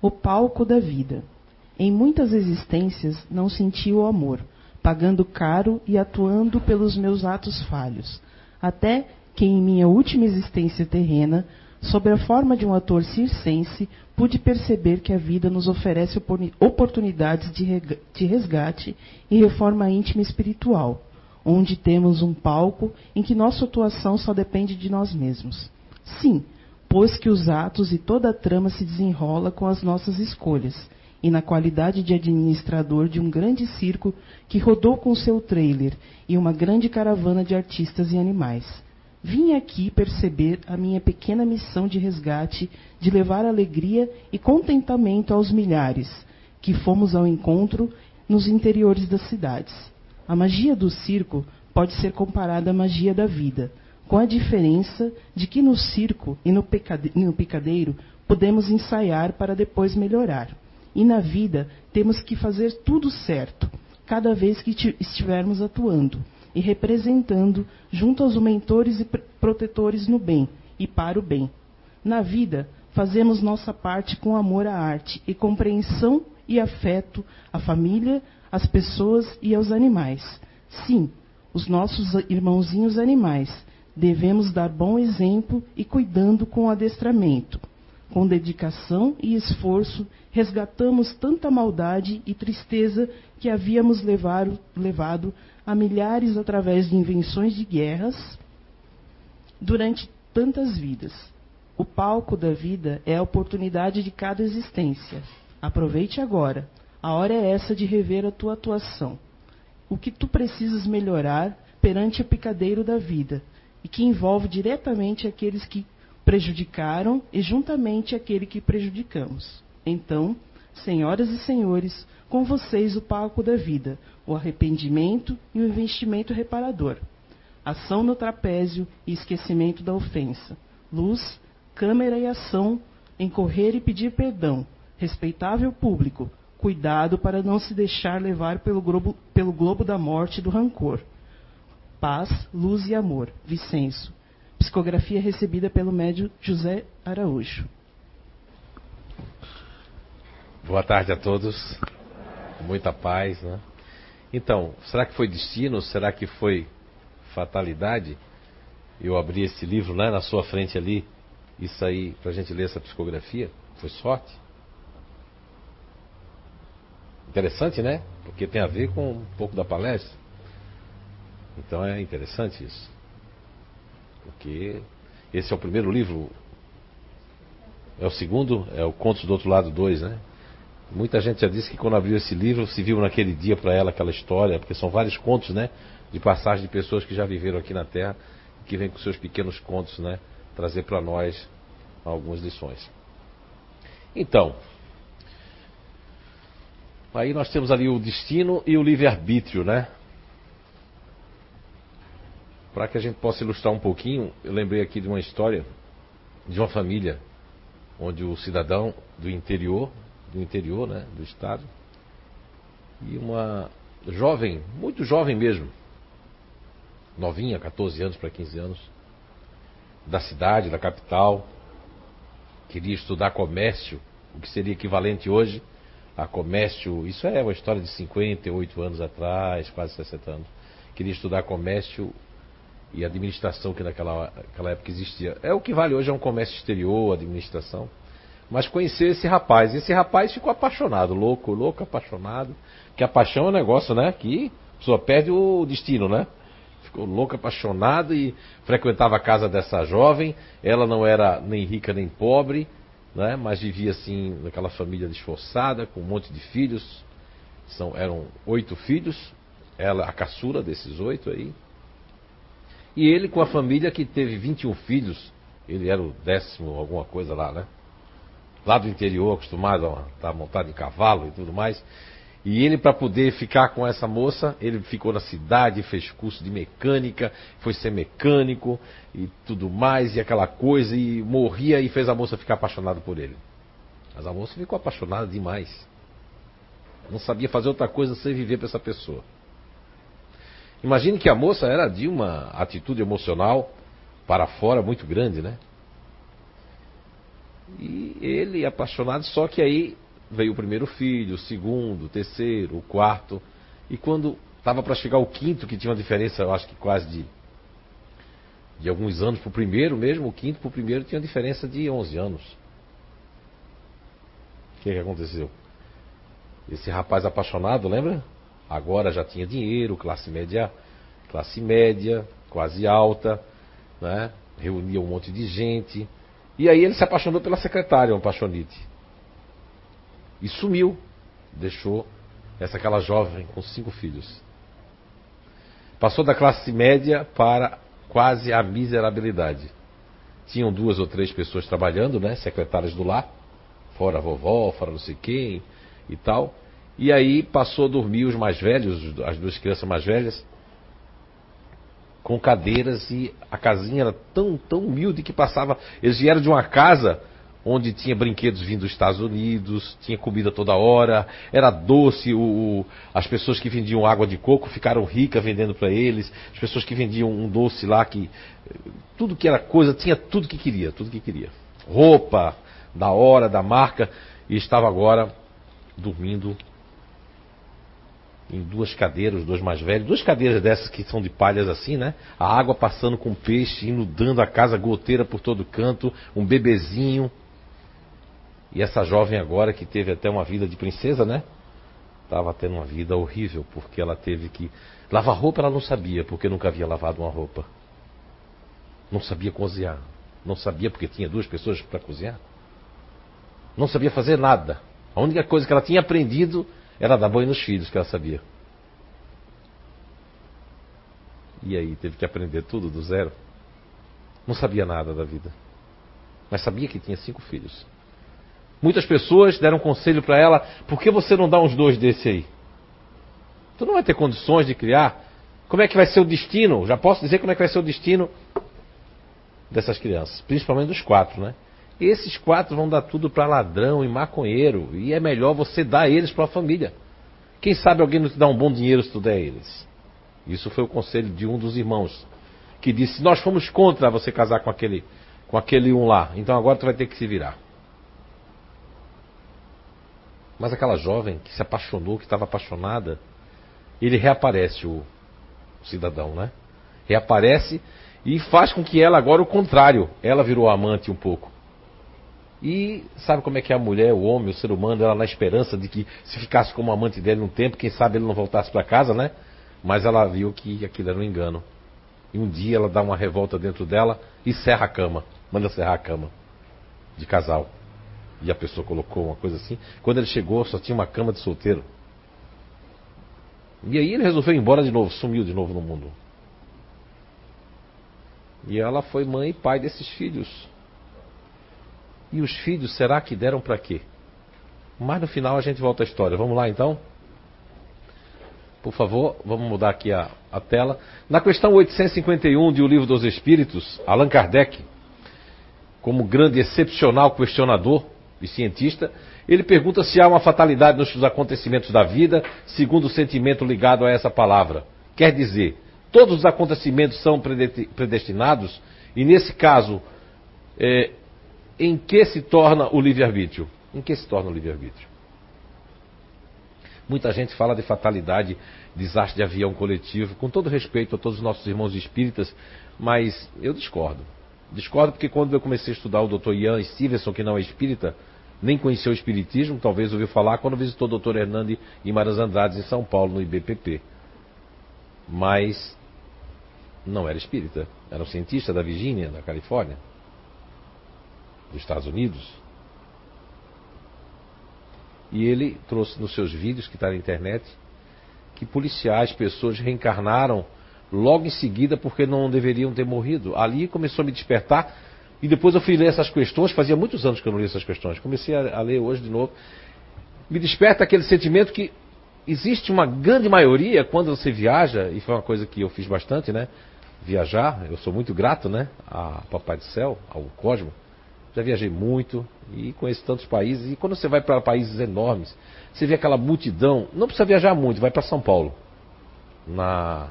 O palco da vida. Em muitas existências não senti o amor, pagando caro e atuando pelos meus atos falhos, até que em minha última existência terrena, sob a forma de um ator circense, pude perceber que a vida nos oferece oportunidades de resgate e reforma íntima espiritual, onde temos um palco em que nossa atuação só depende de nós mesmos. Sim, pois que os atos e toda a trama se desenrola com as nossas escolhas, e na qualidade de administrador de um grande circo que rodou com seu trailer e uma grande caravana de artistas e animais. Vim aqui perceber a minha pequena missão de resgate, de levar alegria e contentamento aos milhares que fomos ao encontro nos interiores das cidades. A magia do circo pode ser comparada à magia da vida, com a diferença de que no circo e no, picadeiro podemos ensaiar para depois melhorar. E na vida temos que fazer tudo certo, cada vez que estivermos atuando e representando junto aos mentores e protetores no bem e para o bem. Na vida, fazemos nossa parte com amor à arte e compreensão e afeto à família, às pessoas e aos animais. Sim, os nossos irmãozinhos animais. Devemos dar bom exemplo e cuidando com adestramento. Com dedicação e esforço, resgatamos tanta maldade e tristeza que havíamos levado, levado a milhares através de invenções de guerras durante tantas vidas. O palco da vida é a oportunidade de cada existência. Aproveite agora. A hora é essa de rever a tua atuação. O que tu precisas melhorar perante o picadeiro da vida e que envolve diretamente aqueles que prejudicaram e juntamente aquele que prejudicamos. Então, senhoras e senhores, com vocês o palco da vida, o arrependimento e o investimento reparador. Ação no trapézio e esquecimento da ofensa. Luz, câmera e ação em correr e pedir perdão. Respeitável público, cuidado para não se deixar levar pelo globo, pelo globo da morte e do rancor. Paz, luz e amor. Vicenço. Psicografia recebida pelo médio José Araújo. Boa tarde a todos. Muita paz, né? Então, será que foi destino? Será que foi fatalidade? Eu abri esse livro lá na sua frente ali, isso aí, para a gente ler essa psicografia? Foi sorte? Interessante, né? Porque tem a ver com um pouco da palestra. Então é interessante isso. Porque esse é o primeiro livro. É o segundo, é o Contos do Outro Lado 2, né? Muita gente já disse que quando abriu esse livro se viu naquele dia para ela aquela história, porque são vários contos, né? De passagem de pessoas que já viveram aqui na Terra, que vêm com seus pequenos contos, né? Trazer para nós algumas lições. Então, aí nós temos ali o destino e o livre-arbítrio, né? Para que a gente possa ilustrar um pouquinho, eu lembrei aqui de uma história de uma família onde o cidadão do interior do interior, né, do estado. E uma jovem, muito jovem mesmo, novinha, 14 anos para 15 anos, da cidade, da capital, queria estudar comércio, o que seria equivalente hoje a comércio, isso é uma história de 58 anos atrás, quase 60 anos. Queria estudar comércio e administração que naquela, naquela época existia. É o que vale hoje é um comércio exterior, administração. Mas conheceu esse rapaz. Esse rapaz ficou apaixonado, louco, louco, apaixonado. Que a paixão é um negócio, né? Que a pessoa perde o destino, né? Ficou louco, apaixonado e frequentava a casa dessa jovem. Ela não era nem rica nem pobre, né? Mas vivia assim naquela família esforçada, com um monte de filhos. São, eram oito filhos. Ela, a caçula desses oito aí. E ele com a família que teve 21 filhos. Ele era o décimo, alguma coisa lá, né? lá do interior, acostumado a estar montado em cavalo e tudo mais. E ele, para poder ficar com essa moça, ele ficou na cidade, fez curso de mecânica, foi ser mecânico e tudo mais, e aquela coisa, e morria e fez a moça ficar apaixonada por ele. Mas a moça ficou apaixonada demais. Não sabia fazer outra coisa sem viver para essa pessoa. Imagine que a moça era de uma atitude emocional para fora muito grande, né? E ele apaixonado, só que aí veio o primeiro filho, o segundo, o terceiro, o quarto. E quando estava para chegar o quinto, que tinha uma diferença, eu acho que quase de, de alguns anos para o primeiro mesmo, o quinto para o primeiro tinha uma diferença de 11 anos. O que, que aconteceu? Esse rapaz apaixonado, lembra? Agora já tinha dinheiro, classe média, classe média, quase alta, né? Reunia um monte de gente. E aí ele se apaixonou pela secretária, um apaixonite. E sumiu. Deixou essa aquela jovem com cinco filhos. Passou da classe média para quase a miserabilidade. Tinham duas ou três pessoas trabalhando, né? Secretárias do lar. Fora a vovó, fora não sei quem e tal. E aí passou a dormir os mais velhos, as duas crianças mais velhas, com cadeiras e a casinha era tão, tão humilde que passava. Eles vieram de uma casa onde tinha brinquedos vindo dos Estados Unidos, tinha comida toda hora, era doce. O, o, as pessoas que vendiam água de coco ficaram ricas vendendo para eles. As pessoas que vendiam um doce lá que tudo que era coisa tinha tudo que queria, tudo que queria. Roupa da hora, da marca e estava agora dormindo em duas cadeiras, os dois mais velhos, duas cadeiras dessas que são de palhas assim, né? A água passando com peixe, inundando a casa, goteira por todo canto, um bebezinho. E essa jovem agora que teve até uma vida de princesa, né? Estava tendo uma vida horrível, porque ela teve que. Lavar roupa ela não sabia, porque nunca havia lavado uma roupa. Não sabia cozinhar. Não sabia porque tinha duas pessoas para cozinhar. Não sabia fazer nada. A única coisa que ela tinha aprendido era dar banho nos filhos, que ela sabia. E aí, teve que aprender tudo do zero. Não sabia nada da vida. Mas sabia que tinha cinco filhos. Muitas pessoas deram conselho para ela: por que você não dá uns dois desse aí? Tu não vai ter condições de criar? Como é que vai ser o destino? Já posso dizer como é que vai ser o destino dessas crianças, principalmente dos quatro, né? Esses quatro vão dar tudo para ladrão e maconheiro. E é melhor você dar eles para a família. Quem sabe alguém não te dá um bom dinheiro se tu der eles. Isso foi o conselho de um dos irmãos. Que disse, nós fomos contra você casar com aquele, com aquele um lá. Então agora tu vai ter que se virar. Mas aquela jovem que se apaixonou, que estava apaixonada, ele reaparece, o cidadão, né? Reaparece e faz com que ela agora o contrário. Ela virou amante um pouco. E sabe como é que é a mulher, o homem, o ser humano, ela na esperança de que se ficasse como amante dele um tempo, quem sabe ele não voltasse para casa, né? Mas ela viu que aquilo era um engano. E um dia ela dá uma revolta dentro dela e serra a cama. Manda serrar a cama. De casal. E a pessoa colocou uma coisa assim. Quando ele chegou, só tinha uma cama de solteiro. E aí ele resolveu ir embora de novo, sumiu de novo no mundo. E ela foi mãe e pai desses filhos. E os filhos, será que deram para quê? Mas no final a gente volta à história. Vamos lá então? Por favor, vamos mudar aqui a, a tela. Na questão 851 de O Livro dos Espíritos, Allan Kardec, como grande excepcional questionador e cientista, ele pergunta se há uma fatalidade nos acontecimentos da vida, segundo o sentimento ligado a essa palavra. Quer dizer, todos os acontecimentos são predestinados, e nesse caso, é, em que se torna o livre-arbítrio? Em que se torna o livre-arbítrio? Muita gente fala de fatalidade, desastre de avião coletivo, com todo respeito a todos os nossos irmãos espíritas, mas eu discordo. Discordo porque quando eu comecei a estudar o Dr. Ian Stevenson, que não é espírita, nem conheceu o espiritismo, talvez ouviu falar quando visitou o Dr. Hernando Guimarães Andrade em São Paulo, no IBPP. Mas não era espírita, era um cientista da Virgínia, da Califórnia dos Estados Unidos. E ele trouxe nos seus vídeos, que está na internet, que policiais, pessoas reencarnaram logo em seguida porque não deveriam ter morrido. Ali começou a me despertar. E depois eu fui ler essas questões, fazia muitos anos que eu não li essas questões. Comecei a, a ler hoje de novo. Me desperta aquele sentimento que existe uma grande maioria quando você viaja, e foi uma coisa que eu fiz bastante, né? Viajar, eu sou muito grato, né? A Papai do Céu, ao Cosmo já viajei muito e conheço tantos países. E quando você vai para países enormes, você vê aquela multidão. Não precisa viajar muito, vai para São Paulo. Na,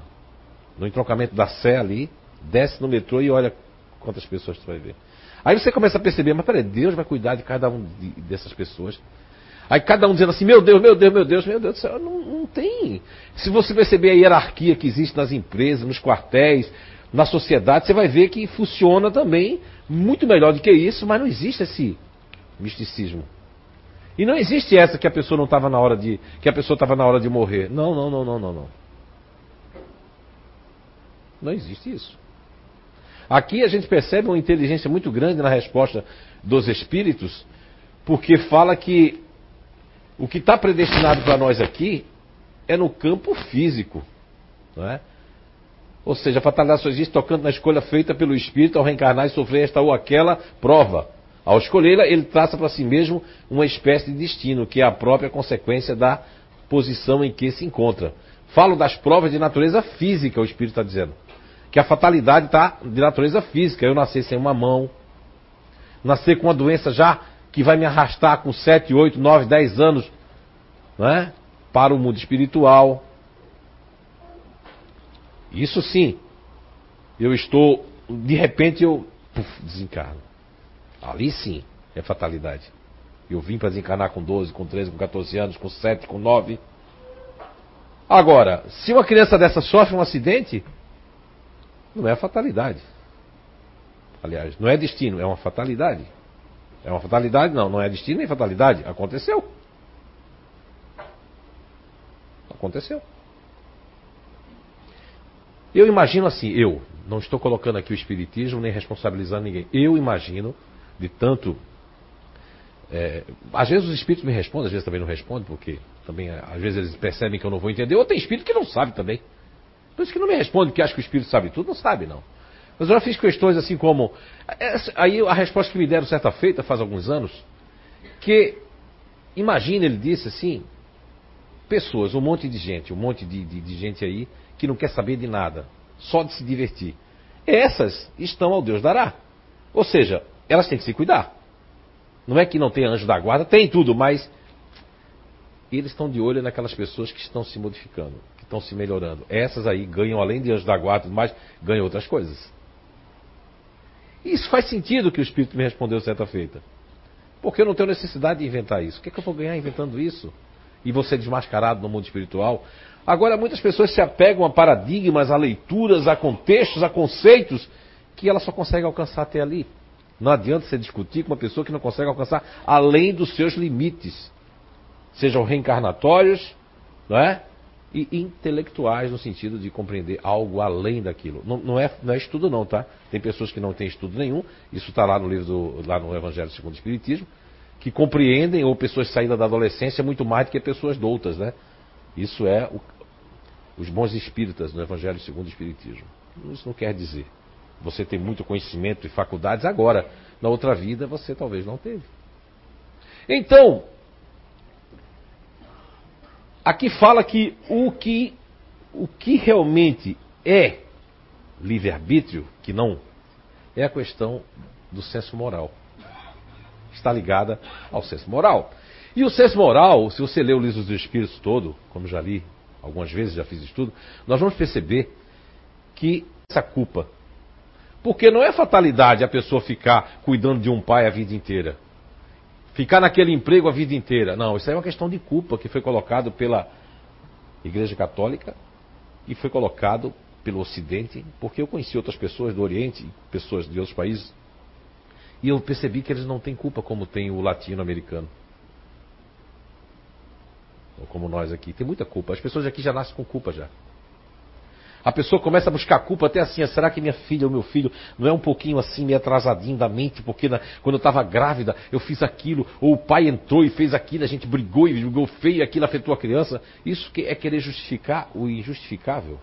no entroncamento da Sé ali, desce no metrô e olha quantas pessoas você vai ver. Aí você começa a perceber, mas peraí, Deus vai cuidar de cada um de, dessas pessoas. Aí cada um dizendo assim, meu Deus, meu Deus, meu Deus, meu Deus do céu, não, não tem. Se você perceber a hierarquia que existe nas empresas, nos quartéis, na sociedade, você vai ver que funciona também muito melhor do que isso, mas não existe esse misticismo. E não existe essa que a pessoa não estava na hora de. que a pessoa estava na hora de morrer. Não, não, não, não, não, não. Não existe isso. Aqui a gente percebe uma inteligência muito grande na resposta dos espíritos, porque fala que o que está predestinado para nós aqui é no campo físico. Não é? Ou seja, a fatalidade só existe tocando na escolha feita pelo espírito ao reencarnar e sofrer esta ou aquela prova. Ao escolhê-la, ele traça para si mesmo uma espécie de destino, que é a própria consequência da posição em que se encontra. Falo das provas de natureza física, o espírito está dizendo. Que a fatalidade está de natureza física. Eu nascer sem uma mão, nascer com uma doença já que vai me arrastar com 7, 8, 9, 10 anos não é? para o mundo espiritual. Isso sim, eu estou, de repente eu puf, desencarno. Ali sim é fatalidade. Eu vim para desencarnar com 12, com 13, com 14 anos, com 7, com 9. Agora, se uma criança dessa sofre um acidente, não é fatalidade. Aliás, não é destino, é uma fatalidade. É uma fatalidade? Não, não é destino nem fatalidade. Aconteceu. Aconteceu. Eu imagino assim, eu, não estou colocando aqui o espiritismo nem responsabilizando ninguém. Eu imagino, de tanto. É, às vezes os espíritos me respondem, às vezes também não respondem, porque também às vezes eles percebem que eu não vou entender. Ou tem espírito que não sabe também. Por isso que não me responde, porque acha que o espírito sabe tudo. Não sabe, não. Mas eu já fiz questões assim como. Aí a resposta que me deram certa feita, faz alguns anos, que. Imagina, ele disse assim, pessoas, um monte de gente, um monte de, de, de gente aí que não quer saber de nada, só de se divertir. Essas estão ao Deus dará. Ou seja, elas têm que se cuidar. Não é que não tem anjo da guarda, tem tudo, mas eles estão de olho naquelas pessoas que estão se modificando, que estão se melhorando. Essas aí ganham, além de anjo da guarda, mas ganham outras coisas. E isso faz sentido que o Espírito me respondeu certa feita. Porque eu não tenho necessidade de inventar isso. O que, é que eu vou ganhar inventando isso? E ser desmascarado no mundo espiritual? Agora, muitas pessoas se apegam a paradigmas, a leituras, a contextos, a conceitos que ela só consegue alcançar até ali. Não adianta você discutir com uma pessoa que não consegue alcançar além dos seus limites, sejam reencarnatórios, não é? E intelectuais no sentido de compreender algo além daquilo. Não, não, é, não é estudo não, tá? Tem pessoas que não têm estudo nenhum, isso está lá no livro do, lá no Evangelho segundo o Espiritismo, que compreendem, ou pessoas saídas da adolescência, muito mais do que pessoas doutas, né? Isso é o, os bons espíritas no Evangelho segundo o Espiritismo. Isso não quer dizer. Você tem muito conhecimento e faculdades agora. Na outra vida você talvez não teve. Então, aqui fala que o que, o que realmente é livre-arbítrio, que não, é a questão do senso moral. Está ligada ao senso moral. E o senso moral, se você ler o livro dos Espíritos todo, como já li algumas vezes, já fiz estudo, nós vamos perceber que essa culpa. Porque não é fatalidade a pessoa ficar cuidando de um pai a vida inteira. Ficar naquele emprego a vida inteira. Não, isso aí é uma questão de culpa que foi colocado pela Igreja Católica e foi colocado pelo Ocidente, porque eu conheci outras pessoas do Oriente, pessoas de outros países, e eu percebi que eles não têm culpa como tem o latino-americano como nós aqui, tem muita culpa. As pessoas aqui já nascem com culpa já. A pessoa começa a buscar culpa até assim, será que minha filha ou meu filho não é um pouquinho assim, meio atrasadinho da mente, porque na, quando eu estava grávida eu fiz aquilo, ou o pai entrou e fez aquilo, a gente brigou e brigou feio e aquilo afetou a criança. Isso é querer justificar o injustificável.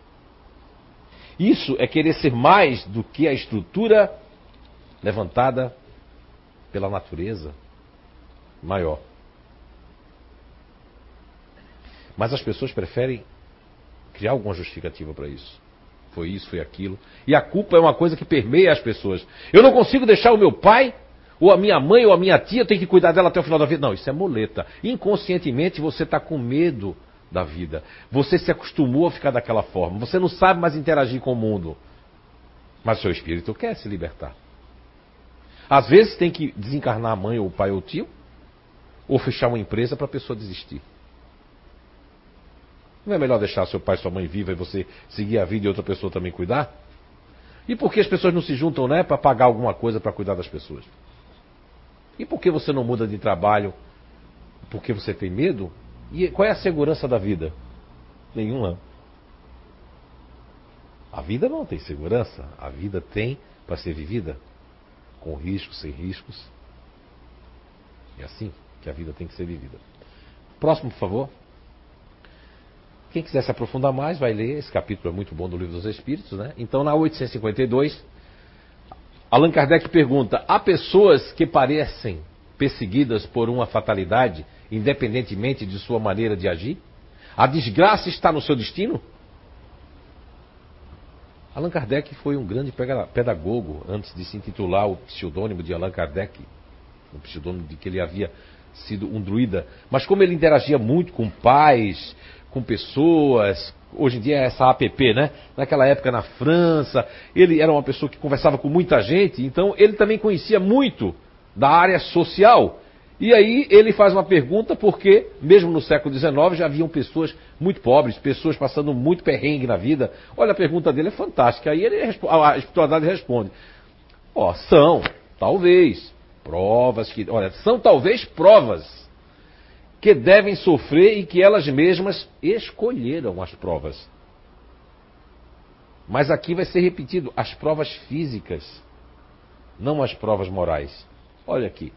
Isso é querer ser mais do que a estrutura levantada pela natureza maior. Mas as pessoas preferem criar alguma justificativa para isso. Foi isso, foi aquilo. E a culpa é uma coisa que permeia as pessoas. Eu não consigo deixar o meu pai, ou a minha mãe, ou a minha tia, tem que cuidar dela até o final da vida. Não, isso é moleta. Inconscientemente você está com medo da vida. Você se acostumou a ficar daquela forma. Você não sabe mais interagir com o mundo. Mas seu espírito quer se libertar. Às vezes tem que desencarnar a mãe ou o pai ou o tio, ou fechar uma empresa para a pessoa desistir. Não é melhor deixar seu pai e sua mãe viva e você seguir a vida e outra pessoa também cuidar? E por que as pessoas não se juntam, né, para pagar alguma coisa para cuidar das pessoas? E por que você não muda de trabalho? Porque você tem medo? E qual é a segurança da vida? Nenhuma. A vida não tem segurança. A vida tem para ser vivida com riscos, sem riscos. É assim que a vida tem que ser vivida. Próximo, por favor. Quem quiser se aprofundar mais, vai ler. Esse capítulo é muito bom do Livro dos Espíritos, né? Então, na 852, Allan Kardec pergunta: há pessoas que parecem perseguidas por uma fatalidade, independentemente de sua maneira de agir? A desgraça está no seu destino? Allan Kardec foi um grande pedagogo antes de se intitular o pseudônimo de Allan Kardec, o pseudônimo de que ele havia sido um druida. Mas como ele interagia muito com pais, com pessoas, hoje em dia é essa app, né? Naquela época na França, ele era uma pessoa que conversava com muita gente, então ele também conhecia muito da área social. E aí ele faz uma pergunta porque, mesmo no século XIX, já haviam pessoas muito pobres, pessoas passando muito perrengue na vida. Olha, a pergunta dele é fantástica. Aí ele, a espiritualidade responde: Ó, oh, são, talvez, provas que. Olha, são talvez provas que devem sofrer e que elas mesmas escolheram as provas. Mas aqui vai ser repetido: as provas físicas, não as provas morais. Olha aqui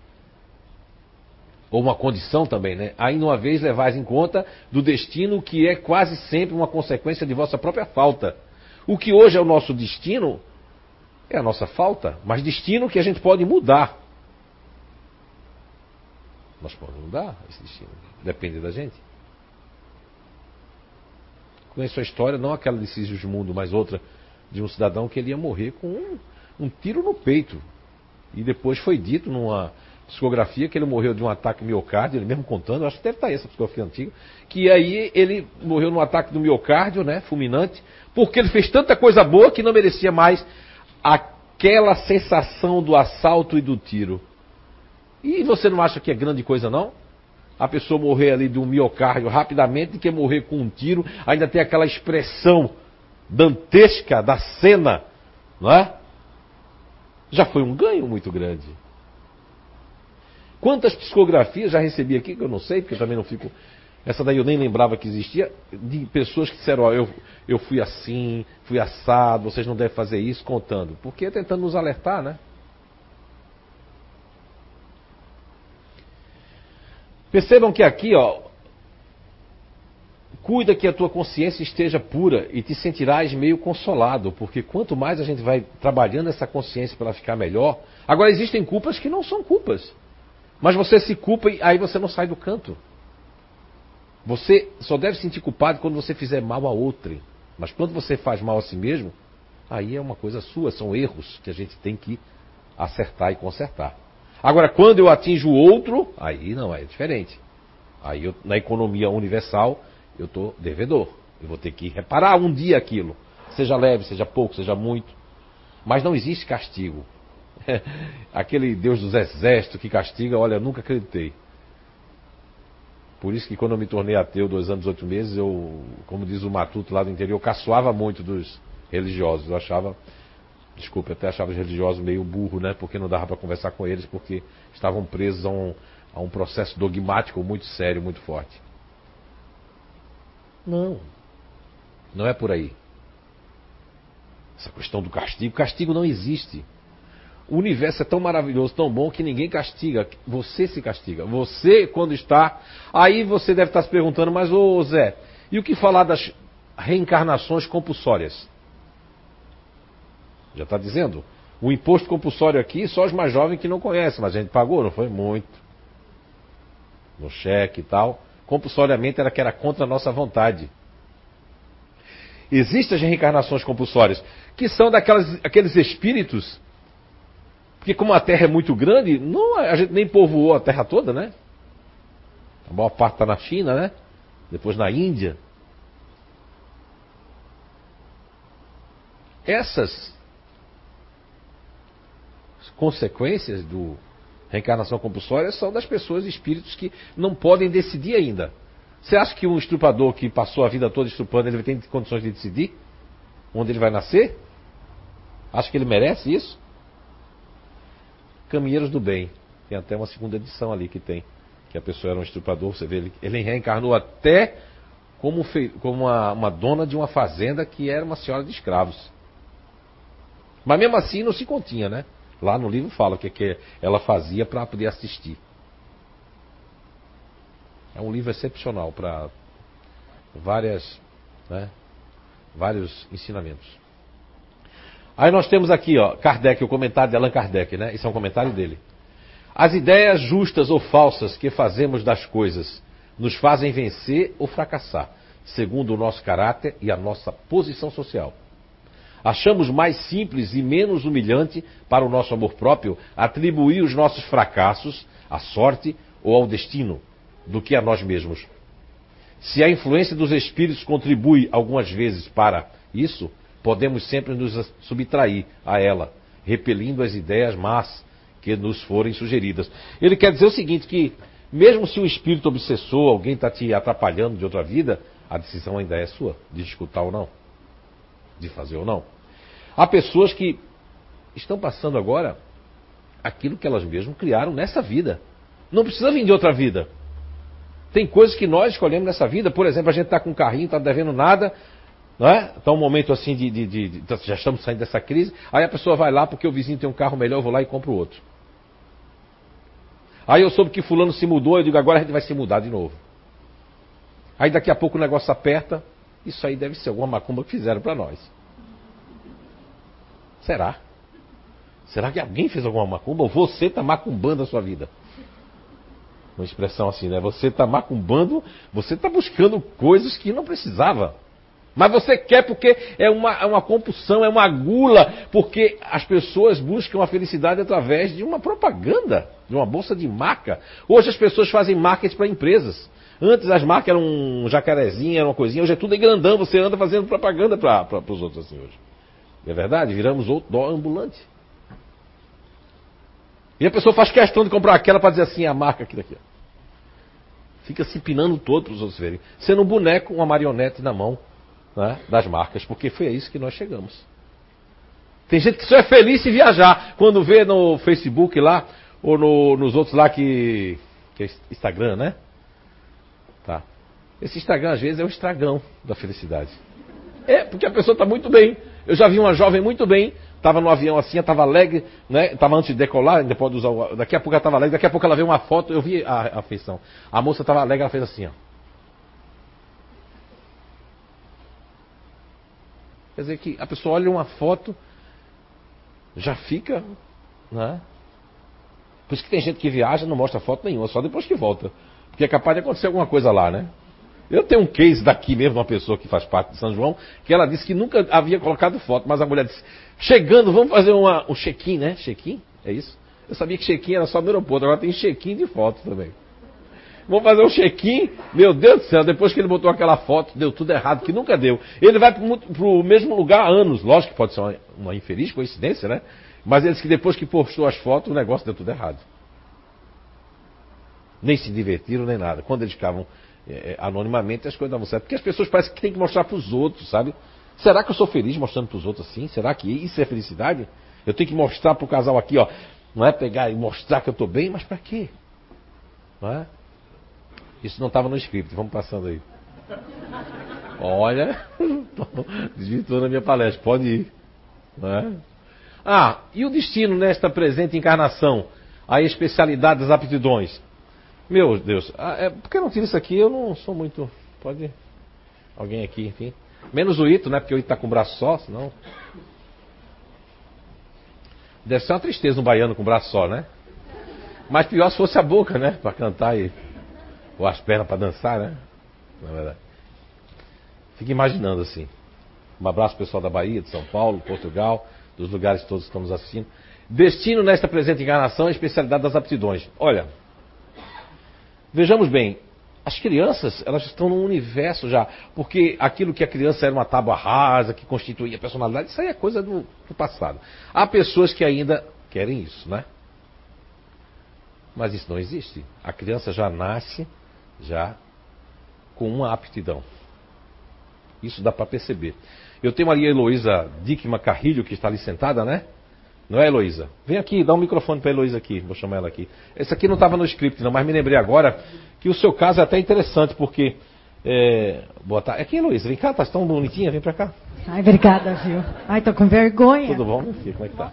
ou uma condição também, né? Aí uma vez levais em conta do destino que é quase sempre uma consequência de vossa própria falta. O que hoje é o nosso destino é a nossa falta, mas destino que a gente pode mudar. Nós podemos mudar esse destino, depende da gente. Conheço a história, não aquela de Sigismundo, mas outra de um cidadão que ele ia morrer com um, um tiro no peito. E depois foi dito numa psicografia que ele morreu de um ataque miocárdio, ele mesmo contando, acho que deve estar essa psicografia antiga, que aí ele morreu num ataque do miocárdio, né, fulminante, porque ele fez tanta coisa boa que não merecia mais aquela sensação do assalto e do tiro. E você não acha que é grande coisa não? A pessoa morrer ali de um miocárdio rapidamente, que morrer com um tiro, ainda tem aquela expressão dantesca da cena, não é? Já foi um ganho muito grande. Quantas psicografias já recebi aqui, que eu não sei, porque eu também não fico. Essa daí eu nem lembrava que existia, de pessoas que disseram, ó, eu, eu fui assim, fui assado, vocês não devem fazer isso, contando. Porque é tentando nos alertar, né? Percebam que aqui, ó, cuida que a tua consciência esteja pura e te sentirás meio consolado, porque quanto mais a gente vai trabalhando essa consciência para ela ficar melhor. Agora, existem culpas que não são culpas. Mas você se culpa e aí você não sai do canto. Você só deve se sentir culpado quando você fizer mal a outrem. Mas quando você faz mal a si mesmo, aí é uma coisa sua, são erros que a gente tem que acertar e consertar. Agora, quando eu atinjo o outro, aí não, é diferente. Aí eu, na economia universal, eu estou devedor. Eu vou ter que reparar um dia aquilo. Seja leve, seja pouco, seja muito. Mas não existe castigo. Aquele Deus dos exércitos que castiga, olha, nunca acreditei. Por isso que quando eu me tornei ateu, dois anos, oito meses, eu, como diz o Matuto lá do interior, eu caçoava muito dos religiosos. Eu achava, desculpe, até achava os religiosos meio burro, né? Porque não dava para conversar com eles, porque estavam presos a um, a um processo dogmático muito sério, muito forte. Não. Não é por aí. Essa questão do castigo. Castigo não existe. O universo é tão maravilhoso, tão bom que ninguém castiga. Você se castiga. Você, quando está. Aí você deve estar se perguntando, mas ô Zé, e o que falar das reencarnações compulsórias? Já está dizendo? O imposto compulsório aqui, só os mais jovens que não conhecem, mas a gente pagou, não foi muito. No cheque e tal. Compulsoriamente era que era contra a nossa vontade. Existem as reencarnações compulsórias, que são daquelas, aqueles espíritos porque como a Terra é muito grande, não, a gente nem povoou a Terra toda, né? A maior parte está na China, né? Depois na Índia. Essas consequências do reencarnação compulsória são das pessoas, espíritos que não podem decidir ainda. Você acha que um estrupador que passou a vida toda estrupando, ele tem condições de decidir onde ele vai nascer? Acha que ele merece isso? Caminheiros do Bem. Tem até uma segunda edição ali que tem. Que a pessoa era um estrupador, você vê, ele, ele reencarnou até como, como uma, uma dona de uma fazenda que era uma senhora de escravos. Mas mesmo assim não se continha, né? Lá no livro fala o que, que ela fazia para poder assistir. É um livro excepcional para várias, né, vários ensinamentos. Aí nós temos aqui, ó, Kardec, o comentário de Allan Kardec, né? Isso é um comentário dele. As ideias justas ou falsas que fazemos das coisas nos fazem vencer ou fracassar, segundo o nosso caráter e a nossa posição social. Achamos mais simples e menos humilhante para o nosso amor próprio atribuir os nossos fracassos à sorte ou ao destino do que a nós mesmos. Se a influência dos espíritos contribui algumas vezes para isso, podemos sempre nos subtrair a ela, repelindo as ideias más que nos forem sugeridas. Ele quer dizer o seguinte: que mesmo se um espírito obsessor, alguém está te atrapalhando de outra vida, a decisão ainda é sua, de escutar ou não, de fazer ou não. Há pessoas que estão passando agora aquilo que elas mesmas criaram nessa vida. Não precisa vir de outra vida. Tem coisas que nós escolhemos nessa vida, por exemplo, a gente está com um carrinho, está devendo nada, não é? Está um momento assim de, de, de, de, Já estamos saindo dessa crise. Aí a pessoa vai lá porque o vizinho tem um carro melhor, eu vou lá e compro outro. Aí eu soube que fulano se mudou, eu digo, agora a gente vai se mudar de novo. Aí daqui a pouco o negócio aperta. Isso aí deve ser alguma macumba que fizeram para nós. Será? Será que alguém fez alguma macumba? Ou você está macumbando a sua vida? Uma expressão assim, né? Você está macumbando, você está buscando coisas que não precisava. Mas você quer porque é uma, é uma compulsão, é uma gula, porque as pessoas buscam a felicidade através de uma propaganda, de uma bolsa de marca. Hoje as pessoas fazem marketing para empresas. Antes as marcas eram um jacarezinho, era uma coisinha, hoje é tudo em grandão, você anda fazendo propaganda para os outros assim hoje. É verdade? Viramos outro dó ambulante. E a pessoa faz questão de comprar aquela para dizer assim, a marca aqui daqui. Fica se empinando todo para os outros verem. Sendo um boneco, uma marionete na mão né, das marcas, porque foi a isso que nós chegamos. Tem gente que só é feliz se viajar. Quando vê no Facebook lá, ou no, nos outros lá que, que é Instagram, né? Tá. Esse Instagram às vezes é o estragão da felicidade. É, porque a pessoa está muito bem. Eu já vi uma jovem muito bem Estava no avião assim, estava alegre, né? Estava antes de decolar, depois de usar o... Daqui a pouco ela estava alegre, daqui a pouco ela veio uma foto, eu vi a, a feição. A moça estava alegre, ela fez assim, ó. Quer dizer que a pessoa olha uma foto, já fica, né? Por isso que tem gente que viaja não mostra foto nenhuma, só depois que volta. Porque é capaz de acontecer alguma coisa lá, né? Eu tenho um case daqui mesmo, uma pessoa que faz parte de São João, que ela disse que nunca havia colocado foto, mas a mulher disse: chegando, vamos fazer uma, um check-in, né? Check-in? É isso? Eu sabia que check-in era só no aeroporto, agora tem check-in de foto também. Vamos fazer um check-in, meu Deus do céu, depois que ele botou aquela foto, deu tudo errado, que nunca deu. Ele vai para o mesmo lugar há anos, lógico que pode ser uma, uma infeliz coincidência, né? Mas ele disse que depois que postou as fotos, o negócio deu tudo errado. Nem se divertiram, nem nada. Quando eles ficavam é, é, anonimamente as coisas davam certo. Porque as pessoas parecem que tem que mostrar para os outros, sabe? Será que eu sou feliz mostrando para os outros assim? Será que isso é felicidade? Eu tenho que mostrar para o casal aqui, ó. Não é pegar e mostrar que eu estou bem, mas para quê? Não é? Isso não estava no script, vamos passando aí. Olha, desvirtuando a minha palestra, pode ir. Não é? Ah, e o destino nesta presente encarnação? A especialidade das aptidões. Meu Deus, ah, é, por que não tira isso aqui? Eu não sou muito. Pode. Alguém aqui, enfim. Menos o Ito, né? Porque o Ito tá com o braço só, senão. Deve ser uma tristeza um baiano com o braço só, né? Mas pior se fosse a boca, né? Para cantar e. Ou as pernas para dançar, né? Na verdade. Fica imaginando assim. Um abraço pessoal da Bahia, de São Paulo, Portugal, dos lugares todos que estamos assistindo. Destino nesta presente encarnação é especialidade das aptidões. Olha, Vejamos bem, as crianças, elas estão num universo já, porque aquilo que a criança era uma tábua rasa, que constituía a personalidade, isso aí é coisa do, do passado. Há pessoas que ainda querem isso, né? Mas isso não existe. A criança já nasce já com uma aptidão. Isso dá para perceber. Eu tenho ali a Heloísa Dickman Carrilho, que está ali sentada, né? Não é, Heloísa? Vem aqui, dá um microfone para a Heloísa aqui. Vou chamar ela aqui. Esse aqui não estava no script, não, mas me lembrei agora que o seu caso é até interessante, porque. É... Boa tarde. Aqui, Heloísa, vem cá, tá tão bonitinha, vem para cá. Ai, obrigada, viu? Ai, tô com vergonha. Tudo bom, meu filho? Como é que tá?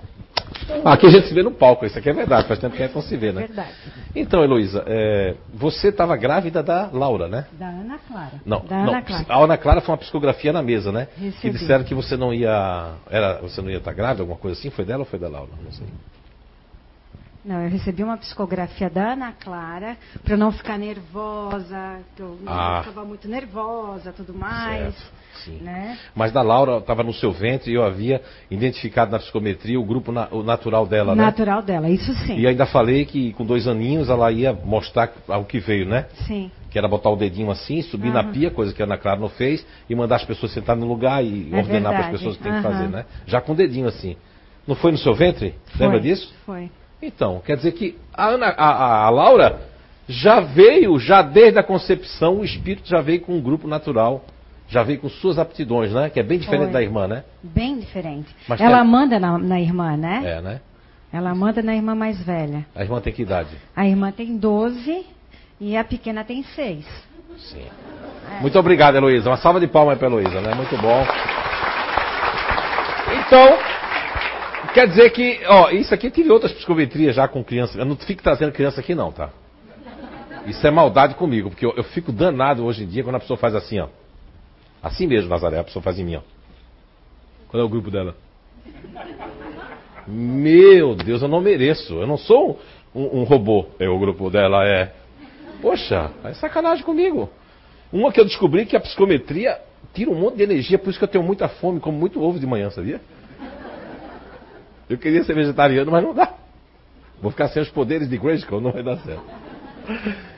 Aqui a gente se vê no palco, isso aqui é verdade, faz tempo que a gente não se vê, né? Verdade. Então, Heloísa, é, você estava grávida da Laura, né? Da Ana Clara. Não, da não, Ana Clara. a Ana Clara foi uma psicografia na mesa, né? Que Recebi. disseram que você não ia. Era, você não ia estar grávida, alguma coisa assim? Foi dela ou foi da Laura? Não sei. Não, eu recebi uma psicografia da Ana Clara para não ficar nervosa, que eu Ah. ficava muito nervosa, tudo mais, Certo, sim. né? Mas da Laura estava no seu ventre e eu havia identificado na psicometria o grupo na- o natural dela, né? Natural dela, isso sim. E ainda falei que com dois aninhos ela ia mostrar o que veio, né? Sim. Que era botar o dedinho assim, subir na Aham. pia, coisa que a Ana Clara não fez, e mandar as pessoas sentar no lugar e É ordenar para as pessoas o que tem que fazer, né? Já com o dedinho assim. Não foi no seu ventre? Lembra Foi, disso? Foi. Então, quer dizer que a, Ana, a, a- a Laura já veio, já desde a concepção, o espírito já veio com um grupo natural, já veio com suas aptidões, né? Que é bem diferente Foi. da irmã, né? Bem diferente. Mas Ela tem- manda na, na irmã, né? É, né? Ela manda na irmã mais velha. A irmã tem que idade? A irmã tem 12 e a pequena tem 6. Sim. Muito obrigado, Heloísa. Uma salva de palmas para Heloísa, né? Muito bom. Então, quer dizer que, ó, isso aqui eu tive outras psicometrias já com criança. Eu não fico trazendo criança aqui não, tá? Isso é maldade comigo, porque eu, eu fico danado hoje em dia quando a pessoa faz assim, ó. Assim mesmo, Nazaré, a pessoa faz em mim, ó. Qual é o grupo dela? Meu Deus, eu não mereço. Eu não sou um, um robô. É o grupo dela, é. Poxa, é sacanagem comigo. Uma que eu descobri que a psicometria tira um monte de energia, por isso que eu tenho muita fome, como muito ovo de manhã, sabia? Eu queria ser vegetariano, mas não dá. Vou ficar sem os poderes de Grayskull, não vai dar certo.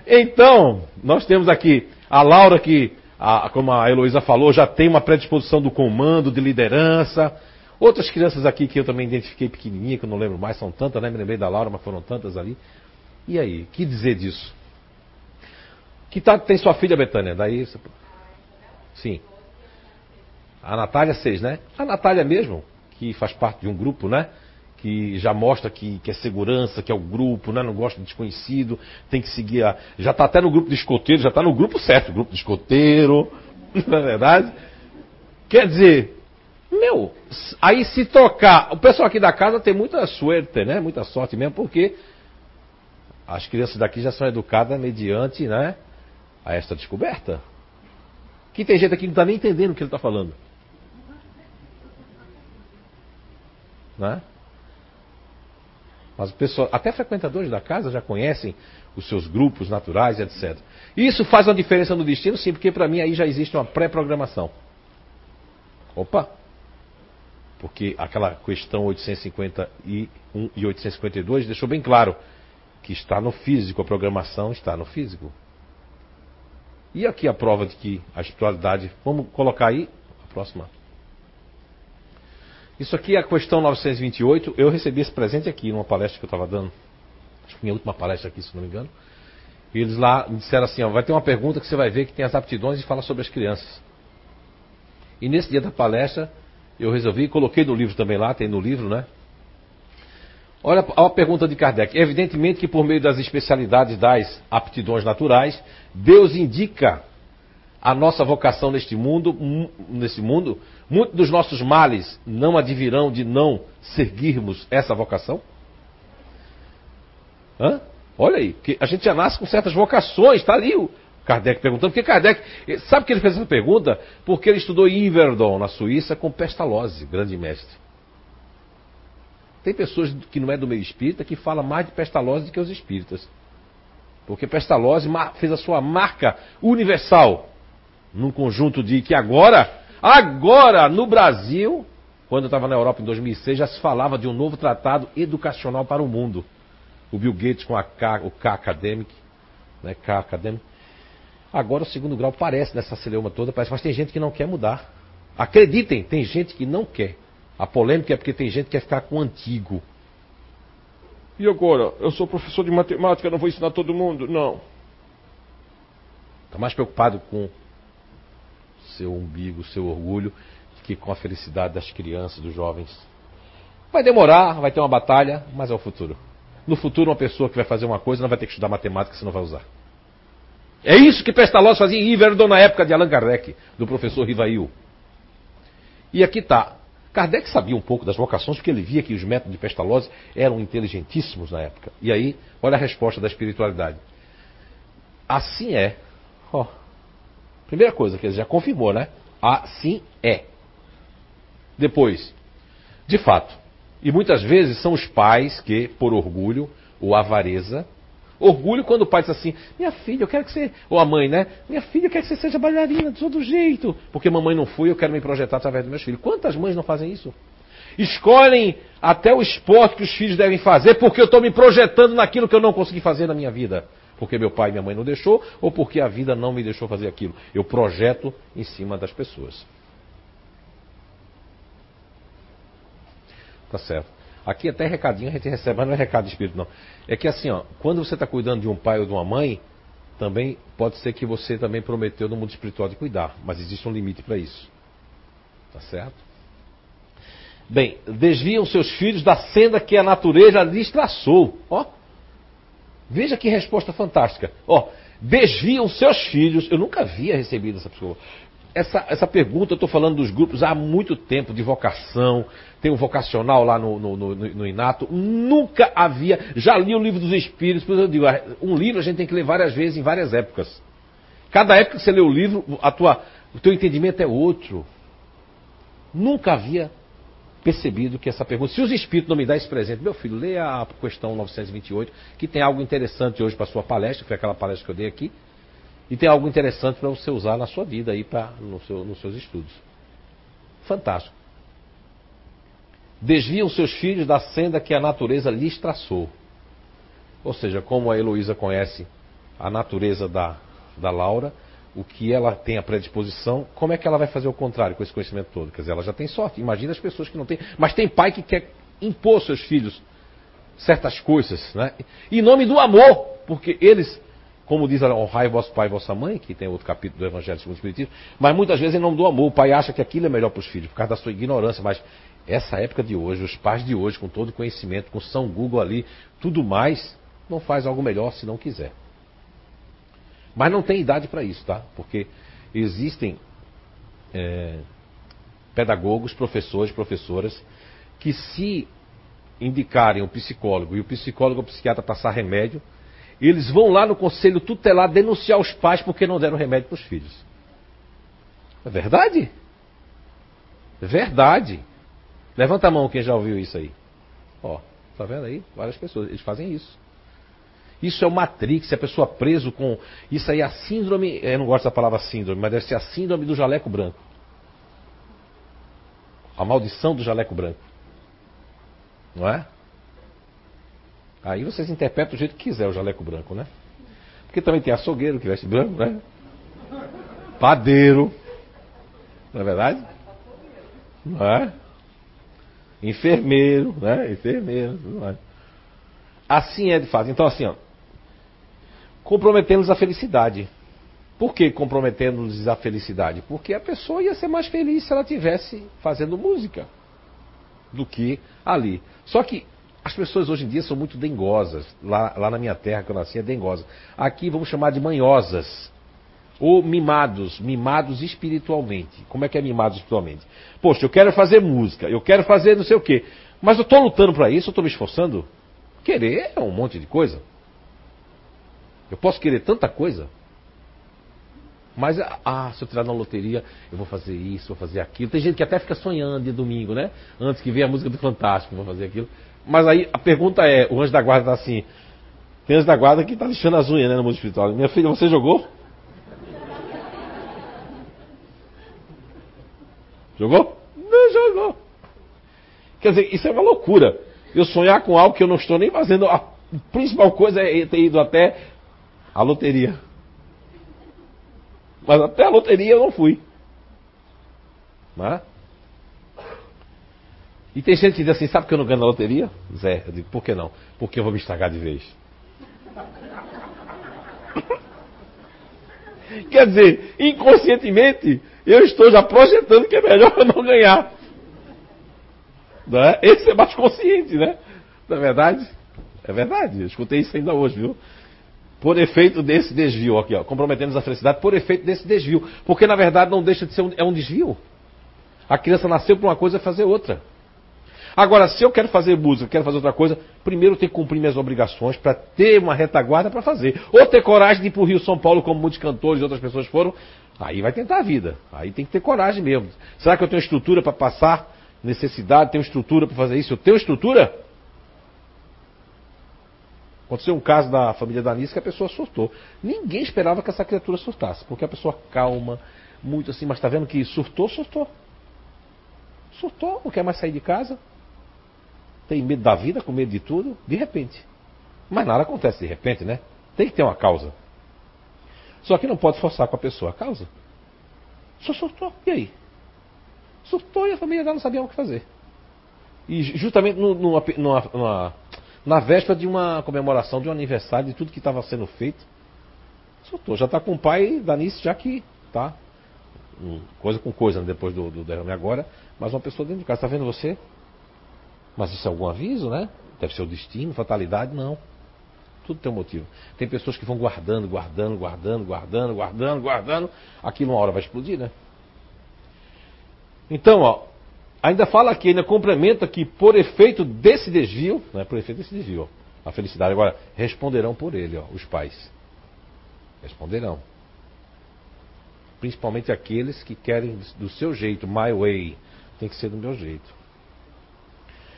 Então, nós temos aqui a Laura que, a- como a Heloísa falou, já tem uma predisposição do comando, de liderança. Outras crianças aqui que eu também identifiquei pequenininha, que eu não lembro mais, são tantas, né? Me lembrei da Laura, mas foram tantas ali. E aí, que dizer disso? Que tá, tem sua filha, Betânia? Daí você... Sim. A Natália, seis, né? A Natália mesmo, que faz parte de um grupo, né? Que já mostra que, que é segurança, que é o grupo, né? Não gosta de desconhecido, tem que seguir a. Já está até no grupo de escoteiro, já está no grupo certo, grupo de escoteiro, não é verdade? Quer dizer, meu, aí se trocar. O pessoal aqui da casa tem muita suerte, né? Muita sorte mesmo, porque as crianças daqui já são educadas mediante, né? A esta descoberta. Que tem gente aqui que não está nem entendendo o que ele está falando. Né? Mas o pessoal, até frequentadores da casa já conhecem os seus grupos naturais, etc. Isso faz uma diferença no destino, sim, porque para mim aí já existe uma pré-programação. Opa! Porque aquela questão 851 e 852 deixou bem claro que está no físico, a programação está no físico. E aqui a prova de que a espiritualidade. Vamos colocar aí a próxima. Isso aqui é a questão 928. Eu recebi esse presente aqui numa palestra que eu estava dando. Acho que minha última palestra aqui, se não me engano. E eles lá disseram assim: ó, vai ter uma pergunta que você vai ver que tem as aptidões e fala sobre as crianças. E nesse dia da palestra, eu resolvi, coloquei no livro também lá, tem no livro, né? Olha a pergunta de Kardec. Evidentemente que por meio das especialidades das aptidões naturais, Deus indica a nossa vocação neste mundo, mu- nesse mundo. Muitos dos nossos males não advirão de não seguirmos essa vocação? Hã? Olha aí, que a gente já nasce com certas vocações, está ali o Kardec perguntando, porque Kardec, sabe que ele fez essa pergunta? Porque ele estudou em Yverdon, na Suíça, com Pestalozzi, grande mestre. Tem pessoas que não é do meio espírita que falam mais de Pestalozzi do que os espíritas. Porque Pestalozzi fez a sua marca universal num conjunto de que agora, agora no Brasil, quando eu estava na Europa em 2006, já se falava de um novo tratado educacional para o mundo. O Bill Gates com K, o K Academic, né, K Academic. Agora o segundo grau parece nessa celeuma toda, parece, mas tem gente que não quer mudar. Acreditem, tem gente que não quer. A polêmica é porque tem gente que quer ficar com o antigo. E agora? Eu sou professor de matemática, não vou ensinar todo mundo? Não. Está mais preocupado com seu umbigo, seu orgulho, que com a felicidade das crianças, dos jovens. Vai demorar, vai ter uma batalha, mas é o futuro. No futuro, uma pessoa que vai fazer uma coisa não vai ter que estudar matemática, se não vai usar. É isso que Pestalozzi fazia em Iverdon na época de Allan Kardec, do professor Rivail. E aqui está. Kardec sabia um pouco das vocações, porque ele via que os métodos de Pestalozzi eram inteligentíssimos na época. E aí, olha a resposta da espiritualidade. Assim é. Oh. Primeira coisa que ele já confirmou, né? Assim é. Depois, de fato, e muitas vezes são os pais que, por orgulho ou avareza, orgulho quando o pai diz assim: Minha filha, eu quero que você. Ou a mãe, né? Minha filha, eu quero que você seja bailarina de todo jeito. Porque mamãe não foi, eu quero me projetar através dos meus filhos. Quantas mães não fazem isso? Escolhem até o esporte que os filhos devem fazer porque eu estou me projetando naquilo que eu não consegui fazer na minha vida. Porque meu pai e minha mãe não deixou ou porque a vida não me deixou fazer aquilo. Eu projeto em cima das pessoas. Tá certo. Aqui até recadinho a gente recebe, mas não é recado de espírito, não. É que assim, ó, quando você está cuidando de um pai ou de uma mãe, também pode ser que você também prometeu no mundo espiritual de cuidar, mas existe um limite para isso. Tá certo? Bem, desviam seus filhos da senda que a natureza lhes traçou. Ó, veja que resposta fantástica. Ó, desviam seus filhos. Eu nunca havia recebido essa pessoa essa, essa pergunta, eu estou falando dos grupos há muito tempo, de vocação, tem um vocacional lá no, no, no, no, Inato, nunca havia, já li o livro dos Espíritos, por eu digo, um livro a gente tem que ler várias vezes, em várias épocas. Cada época que você lê o livro, a tua, o teu entendimento é outro. Nunca havia percebido que essa pergunta, se os Espíritos não me dão esse presente, meu filho, leia a questão 928, que tem algo interessante hoje para a sua palestra, foi aquela palestra que eu dei aqui, e tem algo interessante para você usar na sua vida aí pra, no seu, nos seus estudos. Fantástico. Desviam seus filhos da senda que a natureza lhes traçou. Ou seja, como a Heloísa conhece a natureza da, da Laura, o que ela tem a predisposição, como é que ela vai fazer o contrário com esse conhecimento todo? Quer dizer, ela já tem sorte. Imagina as pessoas que não têm. Mas tem pai que quer impor seus filhos certas coisas, né? Em nome do amor, porque eles como diz honrai vosso pai e vossa mãe, que tem outro capítulo do Evangelho segundo o Espiritismo, mas muitas vezes em nome do amor. O pai acha que aquilo é melhor para os filhos, por causa da sua ignorância. Mas essa época de hoje, os pais de hoje, com todo o conhecimento, com São Google ali, tudo mais, não faz algo melhor se não quiser. Mas não tem idade para isso, tá? Porque existem é, pedagogos, professores, professoras, que se indicarem o psicólogo e o psicólogo ou psiquiatra passar remédio, eles vão lá no conselho tutelar denunciar os pais porque não deram remédio para os filhos. É verdade? É verdade. Levanta a mão quem já ouviu isso aí. Ó, tá vendo aí? Várias pessoas, eles fazem isso. Isso é o Matrix, a pessoa preso com. Isso aí é a síndrome. Eu não gosto da palavra síndrome, mas deve ser a síndrome do jaleco branco. A maldição do jaleco branco. Não é? Aí vocês interpretam do jeito que quiser o jaleco branco, né? Porque também tem açougueiro que veste branco, né? Padeiro. Não é verdade? Não é? Enfermeiro, né? Enfermeiro. Não é? Assim é de fato. Então, assim, ó. Comprometendo-nos a felicidade. Por que comprometendo-nos a felicidade? Porque a pessoa ia ser mais feliz se ela tivesse fazendo música do que ali. Só que as pessoas hoje em dia são muito dengosas. Lá, lá na minha terra, que eu nasci, é dengosa. Aqui vamos chamar de manhosas. Ou mimados, mimados espiritualmente. Como é que é mimados espiritualmente? Poxa, eu quero fazer música, eu quero fazer não sei o quê. Mas eu estou lutando para isso, eu estou me esforçando. Querer é um monte de coisa. Eu posso querer tanta coisa. Mas, ah, se eu tirar na loteria, eu vou fazer isso, vou fazer aquilo. Tem gente que até fica sonhando de domingo, né? Antes que venha a música do Fantástico, vou fazer aquilo. Mas aí a pergunta é, o anjo da guarda está assim. Tem anjo da guarda que está lixando as unhas né, no mundo espiritual. Minha filha, você jogou? Jogou? Não jogou. Quer dizer, isso é uma loucura. Eu sonhar com algo que eu não estou nem fazendo. A principal coisa é ter ido até a loteria. Mas até a loteria eu não fui. Não é? E tem gente que diz assim, sabe que eu não ganho na loteria? Zé, eu digo, por que não? Porque eu vou me estragar de vez. Quer dizer, inconscientemente, eu estou já projetando que é melhor eu não ganhar. Não é? Esse é mais consciente, né? Não é verdade? É verdade, eu escutei isso ainda hoje, viu? Por efeito desse desvio aqui, ó, comprometendo a felicidade por efeito desse desvio. Porque na verdade não deixa de ser um, é um desvio. A criança nasceu para uma coisa e fazer outra. Agora, se eu quero fazer música, quero fazer outra coisa, primeiro eu tenho que cumprir minhas obrigações para ter uma retaguarda para fazer. Ou ter coragem de ir para o Rio São Paulo, como muitos cantores e outras pessoas foram. Aí vai tentar a vida. Aí tem que ter coragem mesmo. Será que eu tenho estrutura para passar necessidade? Tenho estrutura para fazer isso? Eu tenho estrutura? Aconteceu um caso da família da que a pessoa surtou. Ninguém esperava que essa criatura surtasse, porque a pessoa calma, muito assim, mas está vendo que surtou, surtou. Surtou, não quer mais sair de casa, tem medo da vida, com medo de tudo, de repente. Mas nada acontece de repente, né? Tem que ter uma causa. Só que não pode forçar com a pessoa a causa. Só surtou. E aí? Surtou e a família dela não sabia o que fazer. E justamente numa, numa, numa, na véspera de uma comemoração de um aniversário, de tudo que estava sendo feito, surtou. Já está com o pai da Nice, já que tá. Coisa com coisa, né, depois do, do derrame agora. Mas uma pessoa dentro de casa, está vendo você? Mas isso é algum aviso, né? Deve ser o destino, fatalidade, não. Tudo tem um motivo. Tem pessoas que vão guardando, guardando, guardando, guardando, guardando, guardando. Aquilo uma hora vai explodir, né? Então, ó, ainda fala aqui, ainda complementa que por efeito desse desvio, né, por efeito desse desvio, ó, a felicidade agora responderão por ele, ó, os pais. Responderão. Principalmente aqueles que querem do seu jeito, my way. Tem que ser do meu jeito.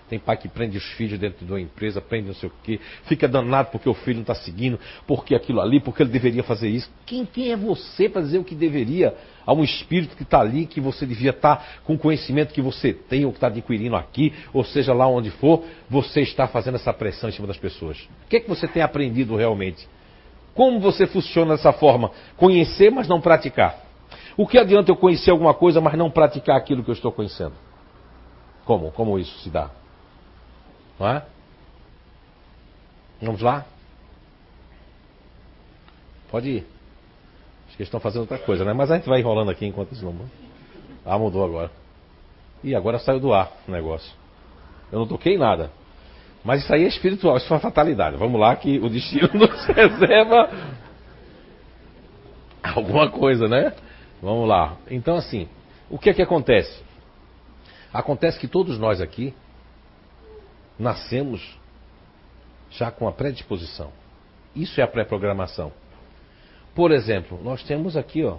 Tem pai que prende os filhos dentro de uma empresa, prende não sei o quê, fica danado porque o filho não está seguindo, porque aquilo ali, porque ele deveria fazer isso. Quem, quem é você para dizer o que deveria? Há um espírito que está ali, que você devia estar tá com o conhecimento que você tem, ou que está adquirindo aqui, ou seja lá onde for, você está fazendo essa pressão em cima das pessoas. O que é que você tem aprendido realmente? Como você funciona dessa forma? Conhecer, mas não praticar. O que adianta eu conhecer alguma coisa, mas não praticar aquilo que eu estou conhecendo? Como? Como isso se dá? Não é? Vamos lá? Pode ir. Acho que eles estão fazendo outra coisa, né? Mas a gente vai enrolando aqui enquanto isso não. Ah, mudou agora. E agora saiu do ar o negócio. Eu não toquei nada. Mas isso aí é espiritual, isso foi uma fatalidade. Vamos lá que o destino nos reserva alguma coisa, né? Vamos lá. Então assim, o que é que acontece? Acontece que todos nós aqui nascemos já com a predisposição. Isso é a pré-programação. Por exemplo, nós temos aqui, ó,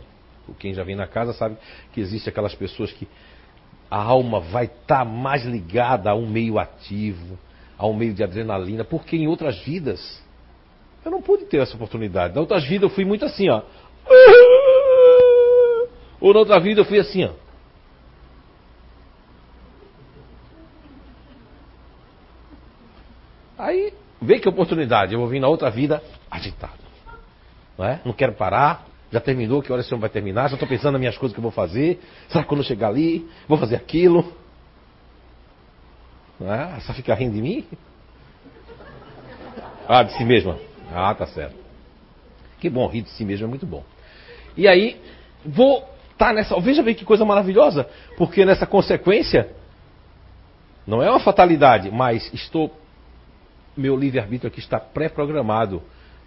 quem já vem na casa sabe que existe aquelas pessoas que a alma vai estar tá mais ligada a um meio ativo, a um meio de adrenalina, porque em outras vidas eu não pude ter essa oportunidade. Na outras vidas eu fui muito assim, ó. Ou na outra vida eu fui assim, ó. Aí vê que oportunidade, eu vou vir na outra vida agitado. Não, é? não quero parar, já terminou, que hora esse homem vai terminar, já estou pensando nas minhas coisas que eu vou fazer. Será que quando eu chegar ali, vou fazer aquilo? Não é? Só fica rindo de mim? Ah, de si mesma. Ah, tá certo. Que bom, rir de si mesmo é muito bom. E aí, vou estar tá nessa. Veja bem que coisa maravilhosa, porque nessa consequência, não é uma fatalidade, mas estou meu livre-arbítrio aqui está pré-programado.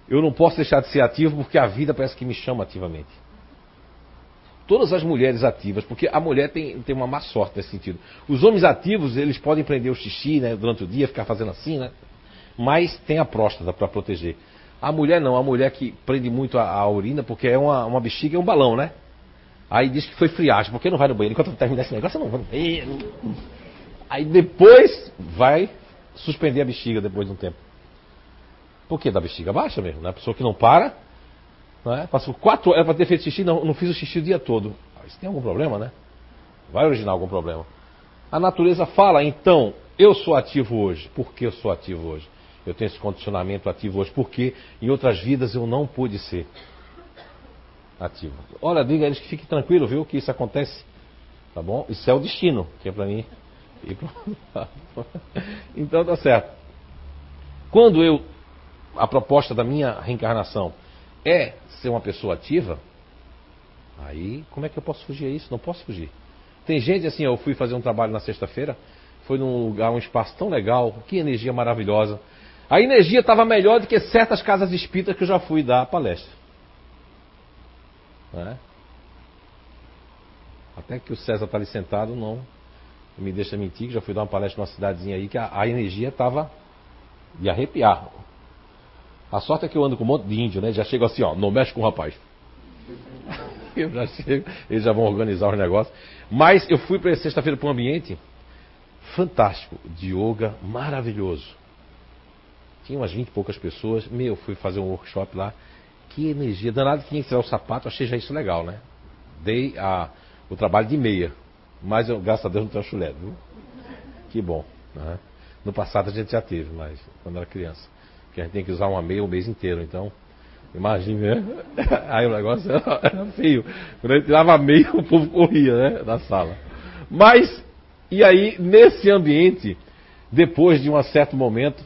Eu não posso deixar de ser ativo porque a vida parece que me chama ativamente. Todas as mulheres ativas, porque a mulher tem, tem uma má sorte nesse sentido. Os homens ativos, eles podem prender o xixi né, durante o dia, ficar fazendo assim, né? Mas tem a próstata para proteger. A mulher não, a mulher que prende muito a, a urina, porque é uma, uma bexiga, é um balão, né? Aí diz que foi friagem, porque não vai no banheiro. Enquanto terminar esse negócio, não vou no banheiro. Aí depois vai suspender a bexiga depois de um tempo. Por quê? Da bexiga baixa mesmo, né? A pessoa que não para, não é? passou quatro horas para ter feito xixi, não, não fiz o xixi o dia todo. Ah, isso tem algum problema, né? Vai originar algum problema. A natureza fala, então, eu sou ativo hoje. Por que eu sou ativo hoje? Eu tenho esse condicionamento ativo hoje, porque em outras vidas eu não pude ser ativo. Olha, diga a eles que fique tranquilo, viu, que isso acontece. Tá bom? Isso é o destino, que é para mim então tá certo. Quando eu. A proposta da minha reencarnação é ser uma pessoa ativa, aí como é que eu posso fugir a isso? Não posso fugir. Tem gente assim, eu fui fazer um trabalho na sexta-feira, foi num lugar, um espaço tão legal, que energia maravilhosa. A energia estava melhor do que certas casas espíritas que eu já fui dar palestra. É? Até que o César está ali sentado, não me deixa mentir, que já fui dar uma palestra numa cidadezinha aí, que a, a energia estava de arrepiar. A sorte é que eu ando com um monte de índio, né? Já chego assim, ó, não mexe com o rapaz. eu já chego, eles já vão organizar os negócios. Mas eu fui para sexta-feira para um ambiente fantástico, de yoga, maravilhoso. Tinha umas 20 e poucas pessoas. Meu, fui fazer um workshop lá. Que energia. Danado tinha que tirar o sapato, achei já isso legal, né? Dei a, o trabalho de meia. Mas eu, graças a Deus, não tenho chulé, viu? Que bom. Né? No passado a gente já teve, mas quando era criança. Porque a gente tem que usar uma meia o mês inteiro, então. Imagine, né? Aí o negócio era feio. Quando a gente tirava meia, o povo corria, né? Da sala. Mas, e aí, nesse ambiente, depois de um certo momento,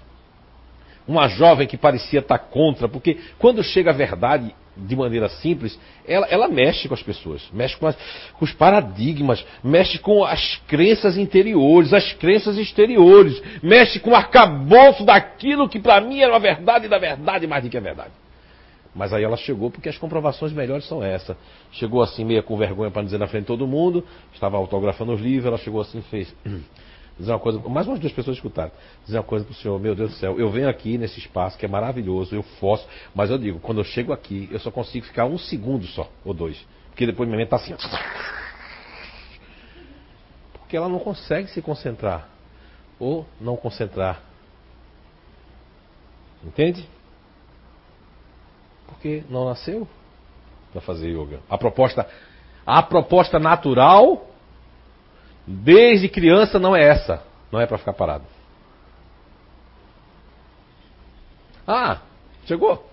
uma jovem que parecia estar contra, porque quando chega a verdade, de maneira simples, ela, ela mexe com as pessoas, mexe com, as, com, os paradigmas, mexe com as crenças interiores, as crenças exteriores, mexe com o arcabouço daquilo que para mim era a verdade da verdade mais do que a verdade. Mas aí ela chegou porque as comprovações melhores são essa. Chegou assim, meio com vergonha para dizer na frente de todo mundo, estava autografando os livros, ela chegou assim e fez dizer uma coisa, mais umas duas pessoas escutaram, dizer uma coisa para o senhor, meu Deus do céu, eu venho aqui nesse espaço que é maravilhoso, eu fosso, mas eu digo, quando eu chego aqui, eu só consigo ficar um segundo só, ou dois, porque depois minha mente está assim. Porque ela não consegue se concentrar, ou não concentrar. Entende? Porque não nasceu para fazer yoga. A proposta, a proposta natural desde criança não é essa. Não é para ficar parado. Ah, chegou.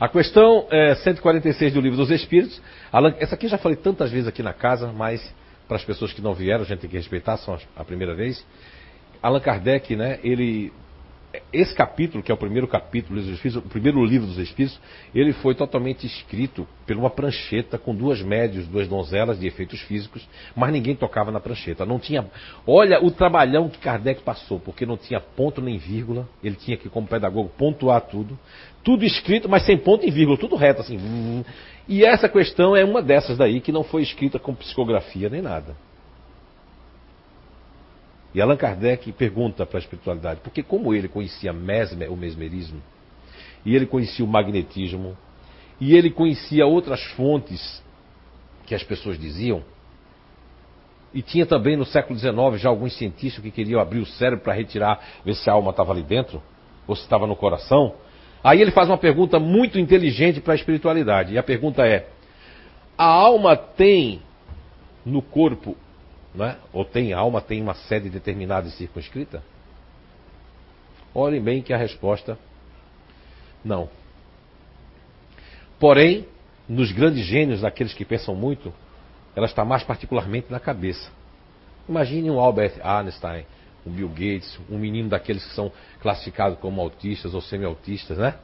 A questão é, 146 do Livro dos Espíritos. Allan, essa aqui já falei tantas vezes aqui na casa, mas para as pessoas que não vieram, a gente tem que respeitar, são a primeira vez. Allan Kardec, né, ele esse capítulo, que é o primeiro capítulo dos Espíritos, o primeiro livro dos Espíritos, ele foi totalmente escrito por uma prancheta com duas médios, duas donzelas de efeitos físicos, mas ninguém tocava na prancheta. Não tinha. Olha o trabalhão que Kardec passou, porque não tinha ponto nem vírgula. Ele tinha que, como pedagogo, pontuar tudo. Tudo escrito, mas sem ponto e vírgula, tudo reto assim. E essa questão é uma dessas daí que não foi escrita com psicografia nem nada. E Allan Kardec pergunta para a espiritualidade, porque como ele conhecia mesmer, o mesmerismo, e ele conhecia o magnetismo, e ele conhecia outras fontes que as pessoas diziam, e tinha também no século XIX já alguns cientistas que queriam abrir o cérebro para retirar, ver se a alma estava ali dentro, ou se estava no coração. Aí ele faz uma pergunta muito inteligente para a espiritualidade. E a pergunta é: a alma tem no corpo é? ou tem alma, tem uma sede determinada e circunscrita? Olhem bem que a resposta não. Porém, nos grandes gênios, daqueles que pensam muito, ela está mais particularmente na cabeça. Imagine um Albert Einstein, um Bill Gates, um menino daqueles que são classificados como autistas ou semi-autistas, né?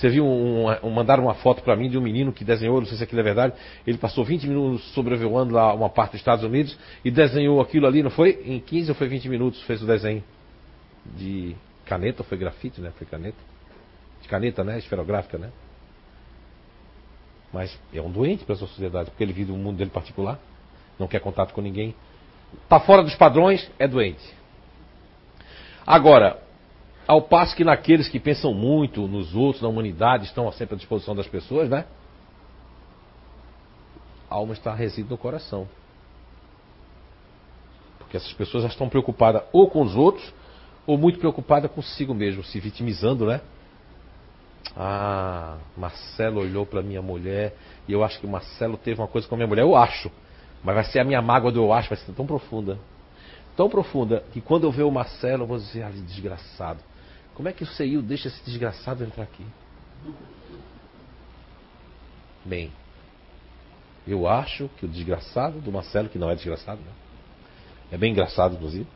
Você viu, um, um, mandaram uma foto para mim de um menino que desenhou, não sei se aquilo é verdade, ele passou 20 minutos sobrevoando lá uma parte dos Estados Unidos e desenhou aquilo ali, não foi? Em 15 ou foi 20 minutos fez o desenho de caneta, foi grafite, né? Foi caneta. De caneta, né? Esferográfica, né? Mas é um doente para a sociedade, porque ele vive um mundo dele particular, não quer contato com ninguém. Está fora dos padrões, é doente. Agora, ao passo que naqueles que pensam muito nos outros, na humanidade, estão sempre à disposição das pessoas, né? A alma está reside no coração. Porque essas pessoas já estão preocupadas ou com os outros, ou muito preocupadas consigo mesmo, se vitimizando, né? Ah, Marcelo olhou para minha mulher e eu acho que Marcelo teve uma coisa com a minha mulher. Eu acho. Mas vai ser a minha mágoa do eu acho, vai ser tão profunda. Tão profunda que quando eu ver o Marcelo, eu vou dizer, ah, desgraçado. Como é que o CEIU deixa esse desgraçado entrar aqui? Bem, eu acho que o desgraçado do Marcelo, que não é desgraçado, né? é bem engraçado, inclusive,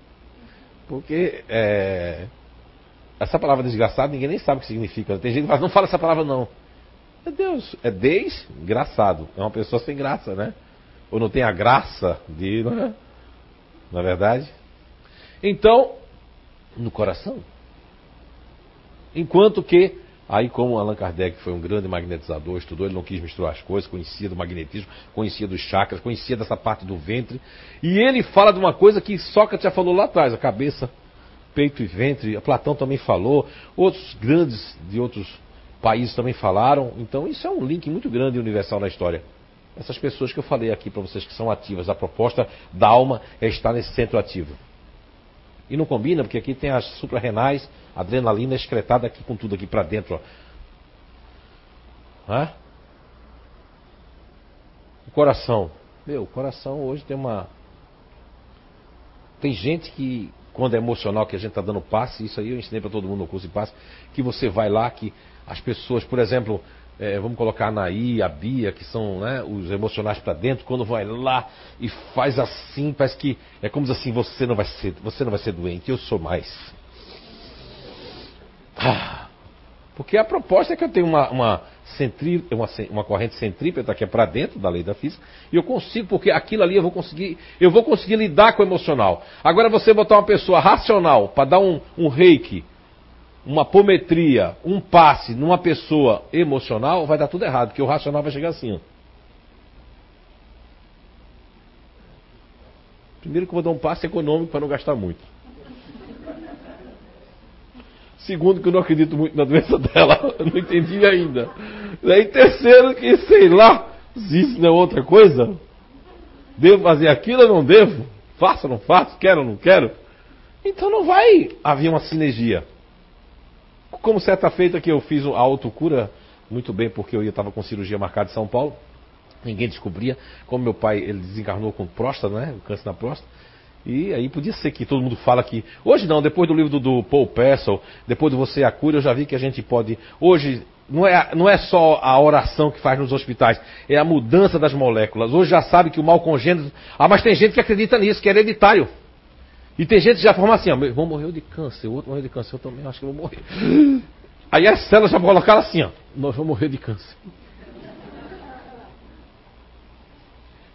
Porque é, essa palavra desgraçado ninguém nem sabe o que significa. Tem gente que fala, não fala essa palavra não. Meu Deus, é desgraçado. É uma pessoa sem graça, né? Ou não tem a graça de. Não é, não é verdade? Então, no coração. Enquanto que, aí como Allan Kardec foi um grande magnetizador, estudou, ele não quis misturar as coisas, conhecia do magnetismo, conhecia dos chakras, conhecia dessa parte do ventre. E ele fala de uma coisa que Sócrates já falou lá atrás, a cabeça, peito e ventre. Platão também falou, outros grandes de outros países também falaram. Então isso é um link muito grande e universal na história. Essas pessoas que eu falei aqui para vocês que são ativas, a proposta da alma é estar nesse centro ativo. E não combina, porque aqui tem as suprarrenais, adrenalina excretada aqui com tudo aqui para dentro. Ó. Hã? O coração. Meu, o coração hoje tem uma. Tem gente que, quando é emocional, que a gente está dando passe, isso aí eu ensinei para todo mundo no curso de passe, que você vai lá, que as pessoas, por exemplo, é, vamos colocar a Anaí, a Bia, que são né, os emocionais para dentro, quando vai lá e faz assim, parece que é como assim, você não vai ser, você não vai ser doente, eu sou mais. Ah, porque a proposta é que eu tenho uma, uma, centrí, uma, uma corrente centrípeta que é para dentro da lei da física, e eu consigo, porque aquilo ali eu vou conseguir, eu vou conseguir lidar com o emocional. Agora você botar uma pessoa racional para dar um, um reiki uma apometria, um passe numa pessoa emocional, vai dar tudo errado, porque o racional vai chegar assim. Ó. Primeiro que eu vou dar um passe econômico para não gastar muito. Segundo que eu não acredito muito na doença dela, eu não entendi ainda. E terceiro que, sei lá, se isso não é outra coisa, devo fazer aquilo ou não devo? Faço ou não faço? Quero ou não quero? Então não vai haver uma sinergia. Como certa feita que eu fiz a autocura, muito bem, porque eu estava com cirurgia marcada em São Paulo, ninguém descobria. Como meu pai ele desencarnou com próstata, né? Câncer na próstata. E aí podia ser que todo mundo fala que. Hoje não, depois do livro do, do Paul Pessel, depois do Você a Cura, eu já vi que a gente pode. Hoje, não é, não é só a oração que faz nos hospitais, é a mudança das moléculas. Hoje já sabe que o mal congênito. Ah, mas tem gente que acredita nisso, que é hereditário. E tem gente que já forma assim, ó, meu irmão morreu de câncer, o outro morreu de câncer, eu também acho que vou morrer. Aí as células já colocaram assim, ó, nós vamos morrer de câncer.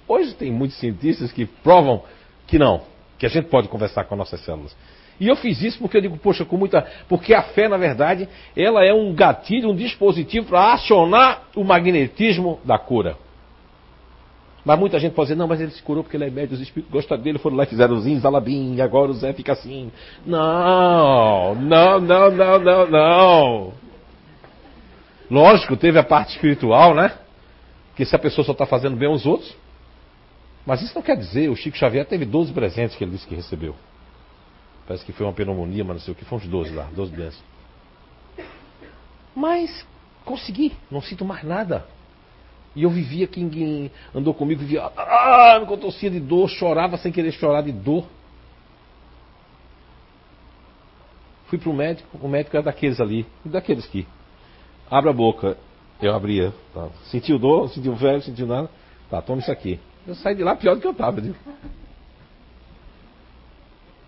Hoje tem muitos cientistas que provam que não, que a gente pode conversar com nossas células. E eu fiz isso porque eu digo, poxa, com muita. Porque a fé, na verdade, ela é um gatilho, um dispositivo para acionar o magnetismo da cura. Mas muita gente pode dizer, não, mas ele se curou porque ele é médio, os espíritos gostam dele, foram lá e fizeram o Zinzalabim, e agora o Zé fica assim. Não, não, não, não, não, não. Lógico, teve a parte espiritual, né? Que se a pessoa só está fazendo bem aos outros. Mas isso não quer dizer, o Chico Xavier teve 12 presentes que ele disse que recebeu. Parece que foi uma pneumonia, mas não sei o que, foram uns 12 lá, 12 bênçãos. Mas consegui, não sinto mais nada. E eu vivia, quem andou comigo, vivia, ah, me contorcia de dor, chorava sem querer chorar de dor. Fui para o médico, o médico era daqueles ali, daqueles que abre a boca, eu abria, tá. sentiu dor, sentiu velho, sentiu nada, tá, toma isso aqui. Eu saí de lá pior do que eu estava.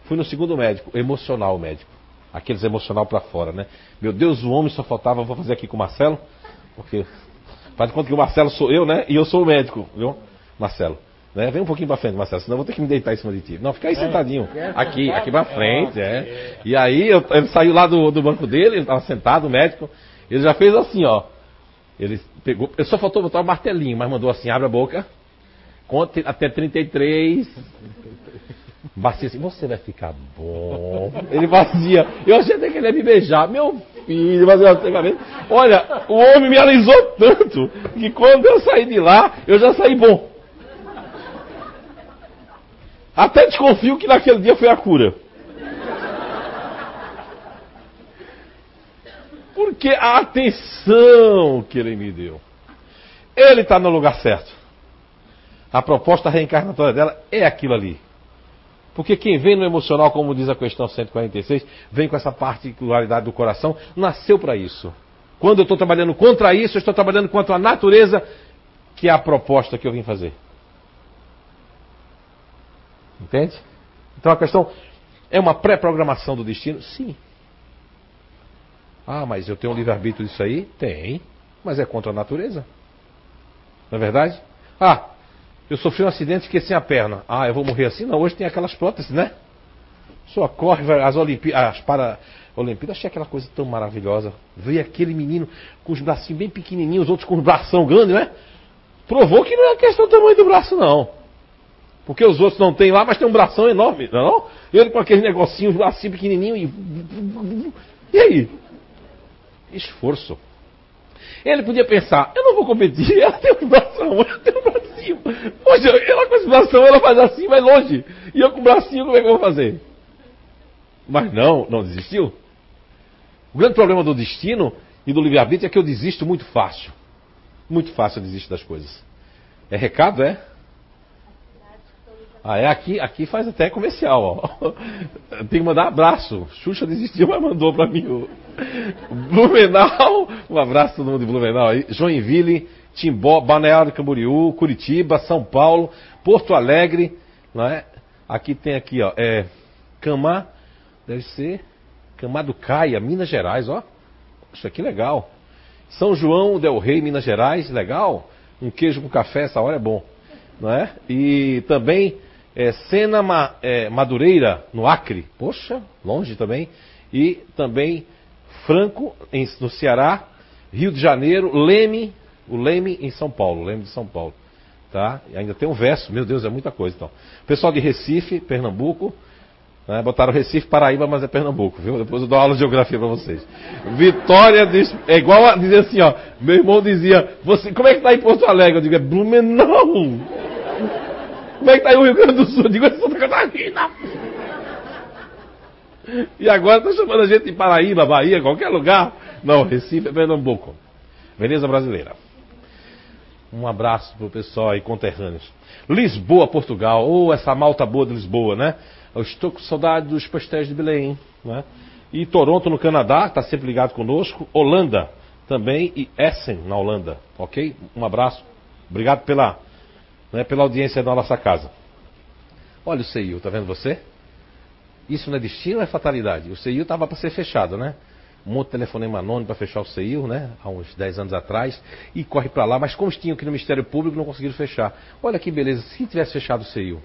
Fui no segundo médico, emocional médico. Aqueles emocional para fora, né? Meu Deus, o homem só faltava, vou fazer aqui com o Marcelo, porque Faz de conta que o Marcelo sou eu, né? E eu sou o médico, viu? Marcelo. Né? Vem um pouquinho pra frente, Marcelo, senão eu vou ter que me deitar em cima de ti. Não, fica aí sentadinho. Aqui, aqui pra frente, é. E aí eu, ele saiu lá do, do banco dele, ele estava sentado, o médico. Ele já fez assim, ó. Ele pegou. Ele só faltou botar o um martelinho, mas mandou assim, abre a boca. Conte até 33. Bacia assim, você vai ficar bom. Ele fazia. Eu achei até que ele ia me beijar. Meu filho, mas eu, olha, o homem me alisou tanto que quando eu saí de lá, eu já saí bom. Até desconfio que naquele dia foi a cura. Porque a atenção que ele me deu. Ele está no lugar certo. A proposta reencarnatória dela é aquilo ali. Porque quem vem no emocional, como diz a questão 146, vem com essa particularidade do coração, nasceu para isso. Quando eu estou trabalhando contra isso, eu estou trabalhando contra a natureza, que é a proposta que eu vim fazer. Entende? Então a questão. É uma pré-programação do destino? Sim. Ah, mas eu tenho um livre-arbítrio disso aí? Tem. Mas é contra a natureza. Não é verdade? Ah, eu sofri um acidente e sem a perna. Ah, eu vou morrer assim? Não, hoje tem aquelas próteses, né? Só corre, as Olimpíadas, as para Olimpíadas, achei aquela coisa tão maravilhosa. Veio aquele menino com os bracinhos bem pequenininhos, os outros com os bração grande, né? Provou que não é questão do tamanho do braço, não. Porque os outros não têm lá, mas tem um bração enorme, não é não? Ele com aquele negocinho, os bracinhos pequenininhos e... E aí? Esforço. Ele podia pensar, eu não vou competir, ela tem um bração, eu tenho um bracinho. Poxa, ela com esse bração, ela faz assim, vai longe. E eu com o bracinho, como é que eu vou fazer? Mas não, não desistiu. O grande problema do destino e do livre-arbítrio é que eu desisto muito fácil. Muito fácil eu desisto das coisas. É recado, é? Ah, é aqui, aqui faz até comercial, ó. Tem que mandar abraço. Xuxa desistiu, mas mandou para mim o Blumenau. Um abraço todo mundo de Blumenau aí. Joinville, Timbó, Balneário Camboriú, Curitiba, São Paulo, Porto Alegre, não é? Aqui tem aqui, ó, é Camar, deve ser Camar do Caia, Minas Gerais, ó. Isso aqui legal. São João del Rei, Minas Gerais, legal. Um queijo com café, essa hora é bom, não é? E também é, Sena Ma, é, Madureira, no Acre, poxa, longe também, e também Franco, em, no Ceará, Rio de Janeiro, Leme, o Leme em São Paulo, Leme de São Paulo. Tá? E ainda tem um verso, meu Deus, é muita coisa então. Pessoal de Recife, Pernambuco, né? botaram Recife, Paraíba, mas é Pernambuco, viu? Depois eu dou aula de geografia para vocês. Vitória de, é igual a dizer assim, ó. Meu irmão dizia, você, como é que tá em Porto Alegre? Eu digo, é Blumenau. Como é que tá aí o Rio Grande do Sul? Digo, é Santa Catarina. E agora está chamando a gente de Paraíba, Bahia, qualquer lugar. Não, Recife é Pernambuco. Veneza brasileira. Um abraço pro pessoal aí, conterrâneos. Lisboa, Portugal. Oh, essa malta boa de Lisboa, né? Eu estou com saudade dos pastéis de Belém, né? E Toronto, no Canadá, está sempre ligado conosco. Holanda também e Essen, na Holanda. Ok? Um abraço. Obrigado pela né, pela audiência da nossa casa. Olha o CIU, tá vendo você? Isso não é destino ou é fatalidade? O CIU estava para ser fechado, né? Um monte de telefonema anônimo para fechar o CIU, né? Há uns 10 anos atrás. E corre para lá, mas como tinham aqui no Ministério Público, não conseguiram fechar. Olha que beleza, se tivesse fechado o CIU,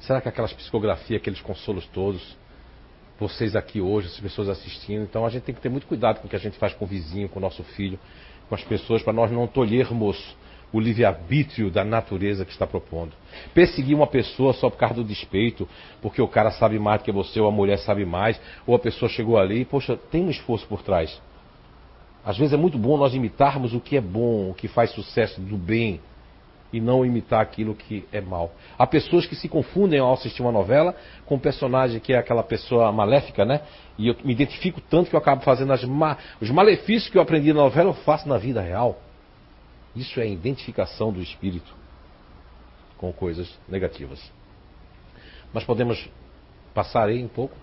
será que aquelas psicografias, aqueles consolos todos, vocês aqui hoje, as pessoas assistindo, então a gente tem que ter muito cuidado com o que a gente faz com o vizinho, com o nosso filho, com as pessoas, para nós não tolhermos o livre-arbítrio da natureza que está propondo. Perseguir uma pessoa só por causa do despeito, porque o cara sabe mais do que você, ou a mulher sabe mais, ou a pessoa chegou ali, e, poxa, tem um esforço por trás. Às vezes é muito bom nós imitarmos o que é bom, o que faz sucesso do bem, e não imitar aquilo que é mal. Há pessoas que se confundem ao assistir uma novela com um personagem que é aquela pessoa maléfica, né? E eu me identifico tanto que eu acabo fazendo ma os malefícios que eu aprendi na novela, eu faço na vida real. Isso é identificação do espírito com coisas negativas. Mas podemos passar aí um pouco.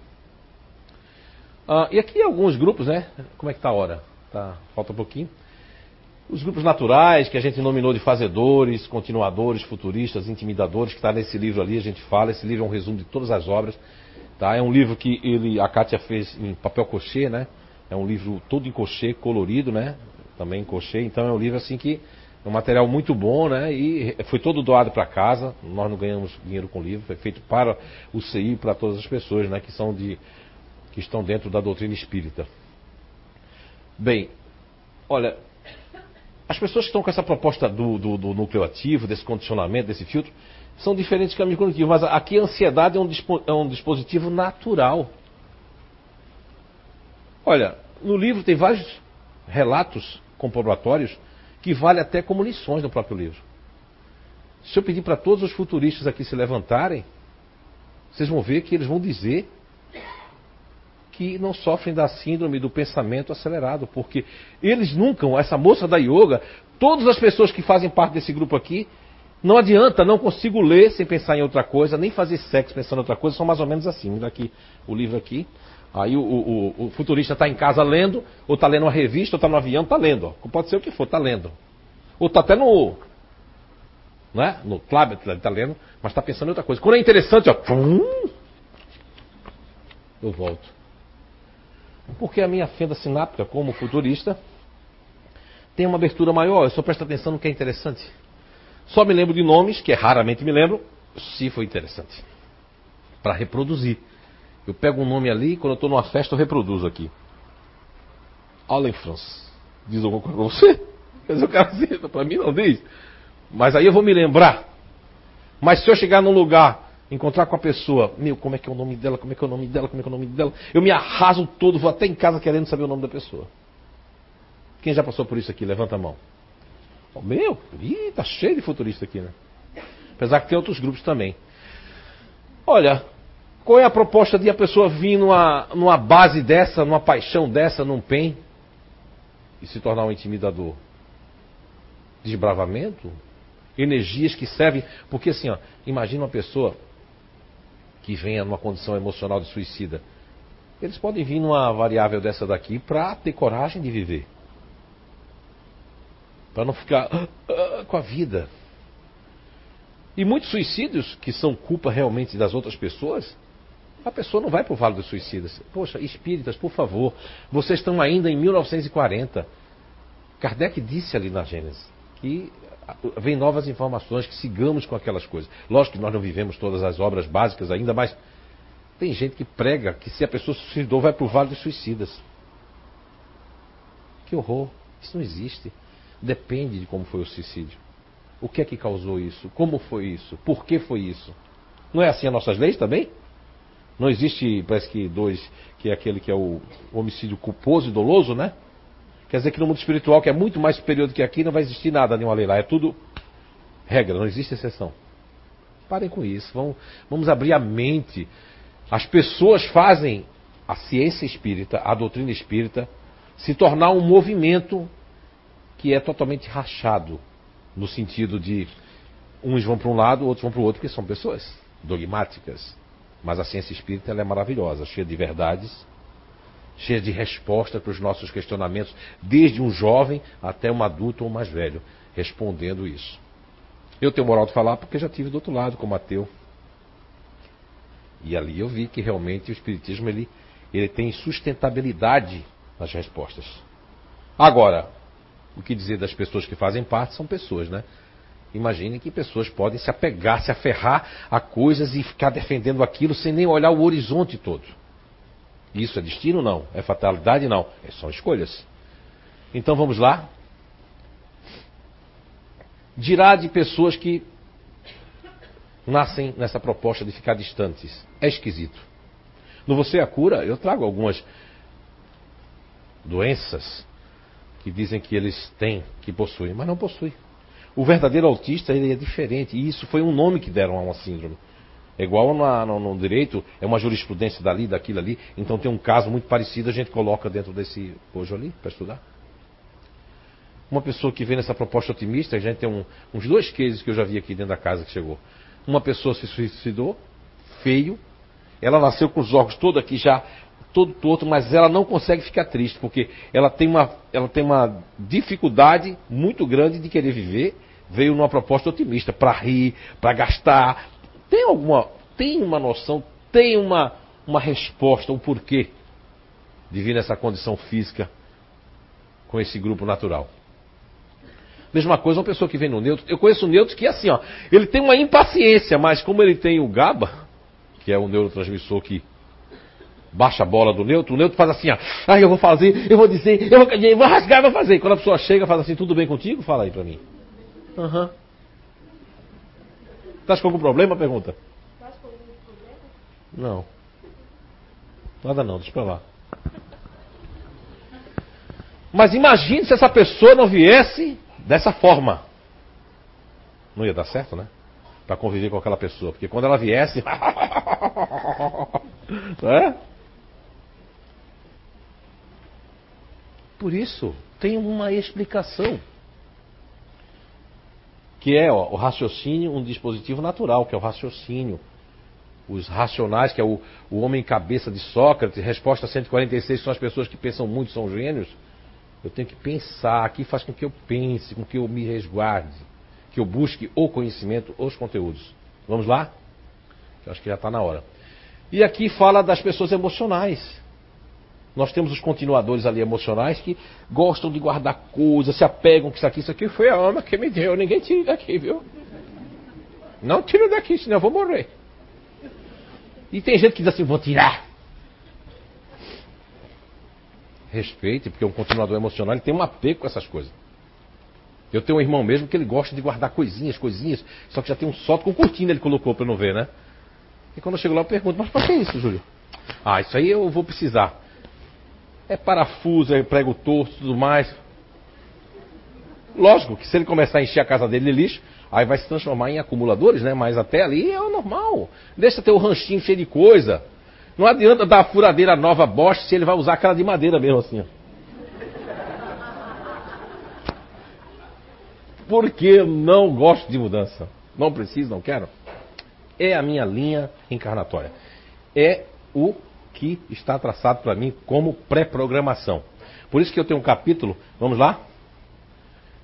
Ah, e aqui alguns grupos, né? Como é que está a hora? Tá, falta um pouquinho. Os grupos naturais, que a gente nominou de fazedores, continuadores, futuristas, intimidadores, que está nesse livro ali, a gente fala. Esse livro é um resumo de todas as obras. Tá? É um livro que ele, a Kátia fez em papel cochê, né? É um livro todo em cochê, colorido, né? Também em cochê. Então é um livro assim que um material muito bom, né? E foi todo doado para casa. Nós não ganhamos dinheiro com o livro, foi feito para o CI, para todas as pessoas, né? Que são de que estão dentro da doutrina espírita. Bem, olha, as pessoas que estão com essa proposta do, do, do núcleo ativo, desse condicionamento, desse filtro, são diferentes caminhos cognitivos. Mas aqui a ansiedade é um, é um dispositivo natural. Olha, no livro tem vários relatos comprobatórios que vale até como lições no próprio livro. Se eu pedir para todos os futuristas aqui se levantarem, vocês vão ver que eles vão dizer que não sofrem da síndrome do pensamento acelerado, porque eles nunca, essa moça da yoga, todas as pessoas que fazem parte desse grupo aqui, não adianta, não consigo ler sem pensar em outra coisa, nem fazer sexo pensando em outra coisa, são mais ou menos assim. Mira aqui o livro aqui. Aí o, o, o futurista está em casa lendo, ou está lendo uma revista, ou está no avião, está lendo. Pode ser o que for, está lendo. Ou está até no. Né? No club, está lendo, mas está pensando em outra coisa. Quando é interessante, ó. Pum, eu volto. Porque a minha fenda sináptica, como futurista, tem uma abertura maior. Eu só presto atenção no que é interessante. Só me lembro de nomes, que é raramente me lembro, se foi interessante. Para reproduzir. Eu pego um nome ali, quando eu estou numa festa, eu reproduzo aqui. Allen France. Diz alguma coisa para você? Dizer, o cara cita, para mim não diz. Mas aí eu vou me lembrar. Mas se eu chegar num lugar, encontrar com a pessoa, meu, como é que é o nome dela, como é que é o nome dela, como é que é o nome dela, eu me arraso todo, vou até em casa querendo saber o nome da pessoa. Quem já passou por isso aqui? Levanta a mão. Oh, meu, ih, tá cheio de futurista aqui, né? Apesar que tem outros grupos também. Olha, qual é a proposta de a pessoa vir numa, numa base dessa, numa paixão dessa, num PEN, e se tornar um intimidador? Desbravamento? Energias que servem. Porque assim, ó, imagina uma pessoa que venha numa condição emocional de suicida. Eles podem vir numa variável dessa daqui para ter coragem de viver. Para não ficar ah, ah, com a vida. E muitos suicídios, que são culpa realmente das outras pessoas, a pessoa não vai para o Vale dos Suicidas. Poxa, espíritas, por favor, vocês estão ainda em 1940. Kardec disse ali na Gênesis que vem novas informações, que sigamos com aquelas coisas. Lógico que nós não vivemos todas as obras básicas ainda, mas tem gente que prega que se a pessoa se suicidou, vai para o Vale dos Suicidas. Que horror! Isso não existe. Depende de como foi o suicídio. O que é que causou isso? Como foi isso? Por que foi isso? Não é assim as nossas leis também? Não existe, parece que dois, que é aquele que é o homicídio culposo e doloso, né? Quer dizer que no mundo espiritual, que é muito mais superior do que aqui, não vai existir nada, nenhuma lei lá. É tudo regra, não existe exceção. Parem com isso, vamos, vamos abrir a mente. As pessoas fazem a ciência espírita, a doutrina espírita, se tornar um movimento que é totalmente rachado, no sentido de uns vão para um lado, outros vão para o outro, porque são pessoas dogmáticas. Mas a ciência espírita é maravilhosa, cheia de verdades, cheia de respostas para os nossos questionamentos, desde um jovem até um adulto ou mais velho, respondendo isso. Eu tenho moral de falar porque já tive do outro lado, como ateu. E ali eu vi que realmente o Espiritismo ele, ele tem sustentabilidade nas respostas. Agora, o que dizer das pessoas que fazem parte são pessoas, né? Imagine que pessoas podem se apegar, se aferrar a coisas e ficar defendendo aquilo sem nem olhar o horizonte todo. Isso é destino? Não. É fatalidade? Não. É são escolhas. Então vamos lá. Dirá de pessoas que nascem nessa proposta de ficar distantes. É esquisito. No Você é a Cura, eu trago algumas doenças que dizem que eles têm, que possuem, mas não possuem. O verdadeiro autista ele é diferente. E isso foi um nome que deram a uma síndrome. É igual na, no, no, direito, é uma jurisprudência dali, daquilo ali. Então tem um caso muito parecido, a gente coloca dentro desse hoje ali para estudar. Uma pessoa que vem nessa proposta otimista, a gente tem um, uns dois cases que eu já vi aqui dentro da casa que chegou. Uma pessoa se suicidou, feio. Ela nasceu com os órgãos todos aqui já todo torto, mas ela não consegue ficar triste, porque ela tem uma, ela tem uma dificuldade muito grande de querer viver. Veio numa proposta otimista, para rir, para gastar. Tem alguma, tem uma noção, tem uma, uma resposta, um porquê de vir nessa condição física com esse grupo natural. Mesma coisa, uma pessoa que vem no neutro. Eu conheço um neutro que é assim, ó. Ele tem uma impaciência, mas como ele tem o GABA, que é o neurotransmissor que baixa a bola do neutro, o neutro faz assim, ó, ah, eu vou fazer, eu vou dizer, eu vou, eu vou rasgar, eu vou fazer. Quando a pessoa chega faz assim, tudo bem contigo? Fala aí pra mim. Aham. Uhum. Tá com algum problema? Pergunta. Tá com algum problema? Não. Nada não, deixa pra lá. Mas imagine se essa pessoa não viesse dessa forma. Não ia dar certo, né? Para conviver com aquela pessoa. Porque quando ela viesse. é? Por isso, tem uma explicação. Que é ó, o raciocínio, um dispositivo natural, que é o raciocínio. Os racionais, que é o, o homem cabeça de Sócrates, resposta 146 são as pessoas que pensam muito, são gênios. Eu tenho que pensar, aqui faz com que eu pense, com que eu me resguarde, que eu busque o conhecimento, os conteúdos. Vamos lá? Eu acho que já está na hora. E aqui fala das pessoas emocionais. Nós temos os continuadores ali emocionais que gostam de guardar coisas, se apegam que isso aqui, isso aqui foi a alma que me deu. Ninguém tira daqui, viu? Não tira daqui, senão eu vou morrer. E tem gente que diz assim, vou tirar. Respeite, porque um continuador emocional ele tem um apego com essas coisas. Eu tenho um irmão mesmo que ele gosta de guardar coisinhas, coisinhas, só que já tem um sótão com cortina ele colocou para não ver, né? E quando eu chego lá eu pergunto, mas para que isso, Júlio? Ah, isso aí eu vou precisar. É parafuso, é prego torto tudo mais. Lógico que se ele começar a encher a casa dele de lixo, aí vai se transformar em acumuladores, né? Mas até ali é o normal. Deixa ter o ranchinho cheio de coisa. Não adianta dar a furadeira nova Bosch se ele vai usar aquela de madeira mesmo assim. Porque não gosto de mudança. Não preciso, não quero. É a minha linha encarnatória. É o que está traçado para mim como pré-programação. Por isso que eu tenho um capítulo, vamos lá?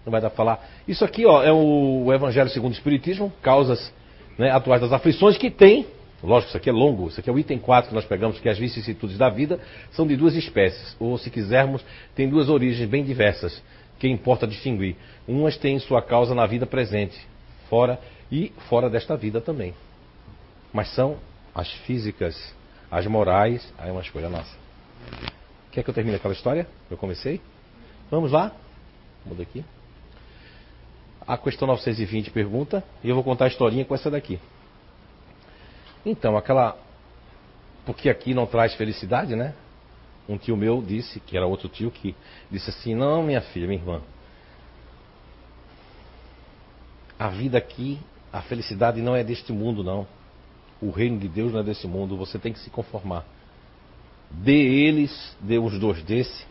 Não vai dar para falar. Isso aqui ó, é o Evangelho segundo o Espiritismo, causas né, atuais das aflições, que tem Lógico, isso aqui é longo, isso aqui é o item 4 que nós pegamos, que as vicissitudes da vida são de duas espécies, ou se quisermos, tem duas origens bem diversas, que importa distinguir. Umas têm sua causa na vida presente, fora e fora desta vida também. Mas são as físicas, as morais, aí é uma escolha nossa. Quer que eu termine aquela história? Eu comecei? Vamos lá? Muda aqui. A questão 920 pergunta, e eu vou contar a historinha com essa daqui. Então, aquela. Porque aqui não traz felicidade, né? Um tio meu disse, que era outro tio, que disse assim: Não, minha filha, minha irmã. A vida aqui, a felicidade não é deste mundo, não. O reino de Deus não é desse mundo. Você tem que se conformar. Dê eles, dê os dois desse.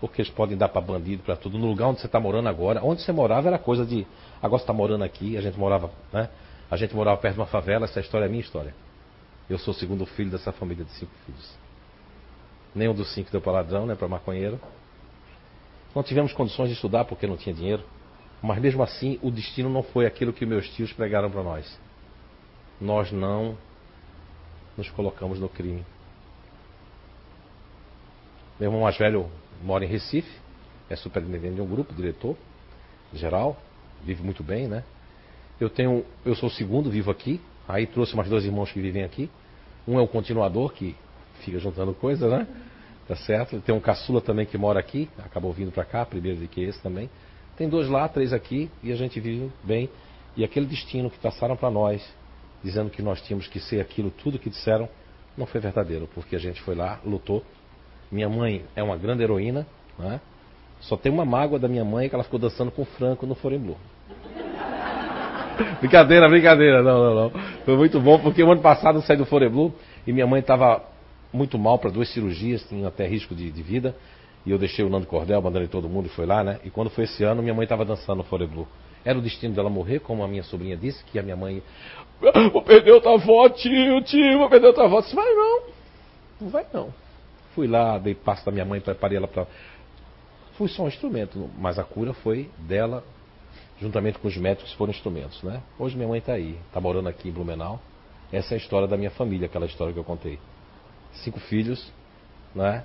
Porque eles podem dar para bandido, para tudo. No lugar onde você está morando agora. Onde você morava era coisa de. Agora você está morando aqui, a gente morava, né? A gente morava perto de uma favela, essa história é minha história. Eu sou o segundo filho dessa família de cinco filhos. Nenhum dos cinco deu para ladrão, né, para maconheiro. Não tivemos condições de estudar porque não tinha dinheiro. Mas mesmo assim, o destino não foi aquilo que meus tios pregaram para nós. Nós não nos colocamos no crime. Meu irmão mais velho mora em Recife, é superintendente de um grupo, diretor geral, vive muito bem, né? Eu tenho, eu sou o segundo vivo aqui. Aí trouxe mais dois irmãos que vivem aqui. Um é o continuador que fica juntando coisas, né? Tá certo? Tem um caçula também que mora aqui, acabou vindo para cá, primeiro do que esse também. Tem dois lá, três aqui e a gente vive bem. E aquele destino que passaram para nós, dizendo que nós tínhamos que ser aquilo tudo que disseram, não foi verdadeiro, porque a gente foi lá, lutou. Minha mãe é uma grande heroína, né? Só tem uma mágoa da minha mãe que ela ficou dançando com o Franco no Forenblue. brincadeira, brincadeira. Não, não, não. Foi muito bom porque o ano passado eu saí do Foreblu e minha mãe estava muito mal para duas cirurgias, tinha até risco de, de, vida. E eu deixei o Nando Cordel, abandonei todo mundo e foi lá, né? E quando foi esse ano, minha mãe estava dançando no Foreblu. Era o destino dela morrer, como a minha sobrinha disse, que a minha mãe. Vou perder outra avó, tio, tio, vou perder outra avó. Disse, vai não. Não vai não. Fui lá, dei passo da minha mãe, preparei ela para. Fui só um instrumento, mas a cura foi dela juntamente com os médicos foram instrumentos, né? Hoje minha mãe está aí, está morando aqui em Blumenau. Essa é a história da minha família, aquela história que eu contei. Cinco filhos, né?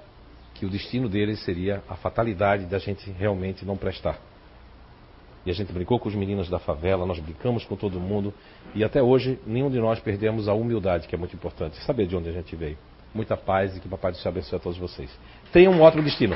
Que o destino deles seria a fatalidade da gente realmente não prestar. E a gente brincou com os meninos da favela, nós brincamos com todo mundo e até hoje nenhum de nós perdemos a humildade, que é muito importante, saber de onde a gente veio. Muita paz e que Papai do Céu abençoe a todos vocês. Tenham um ótimo destino.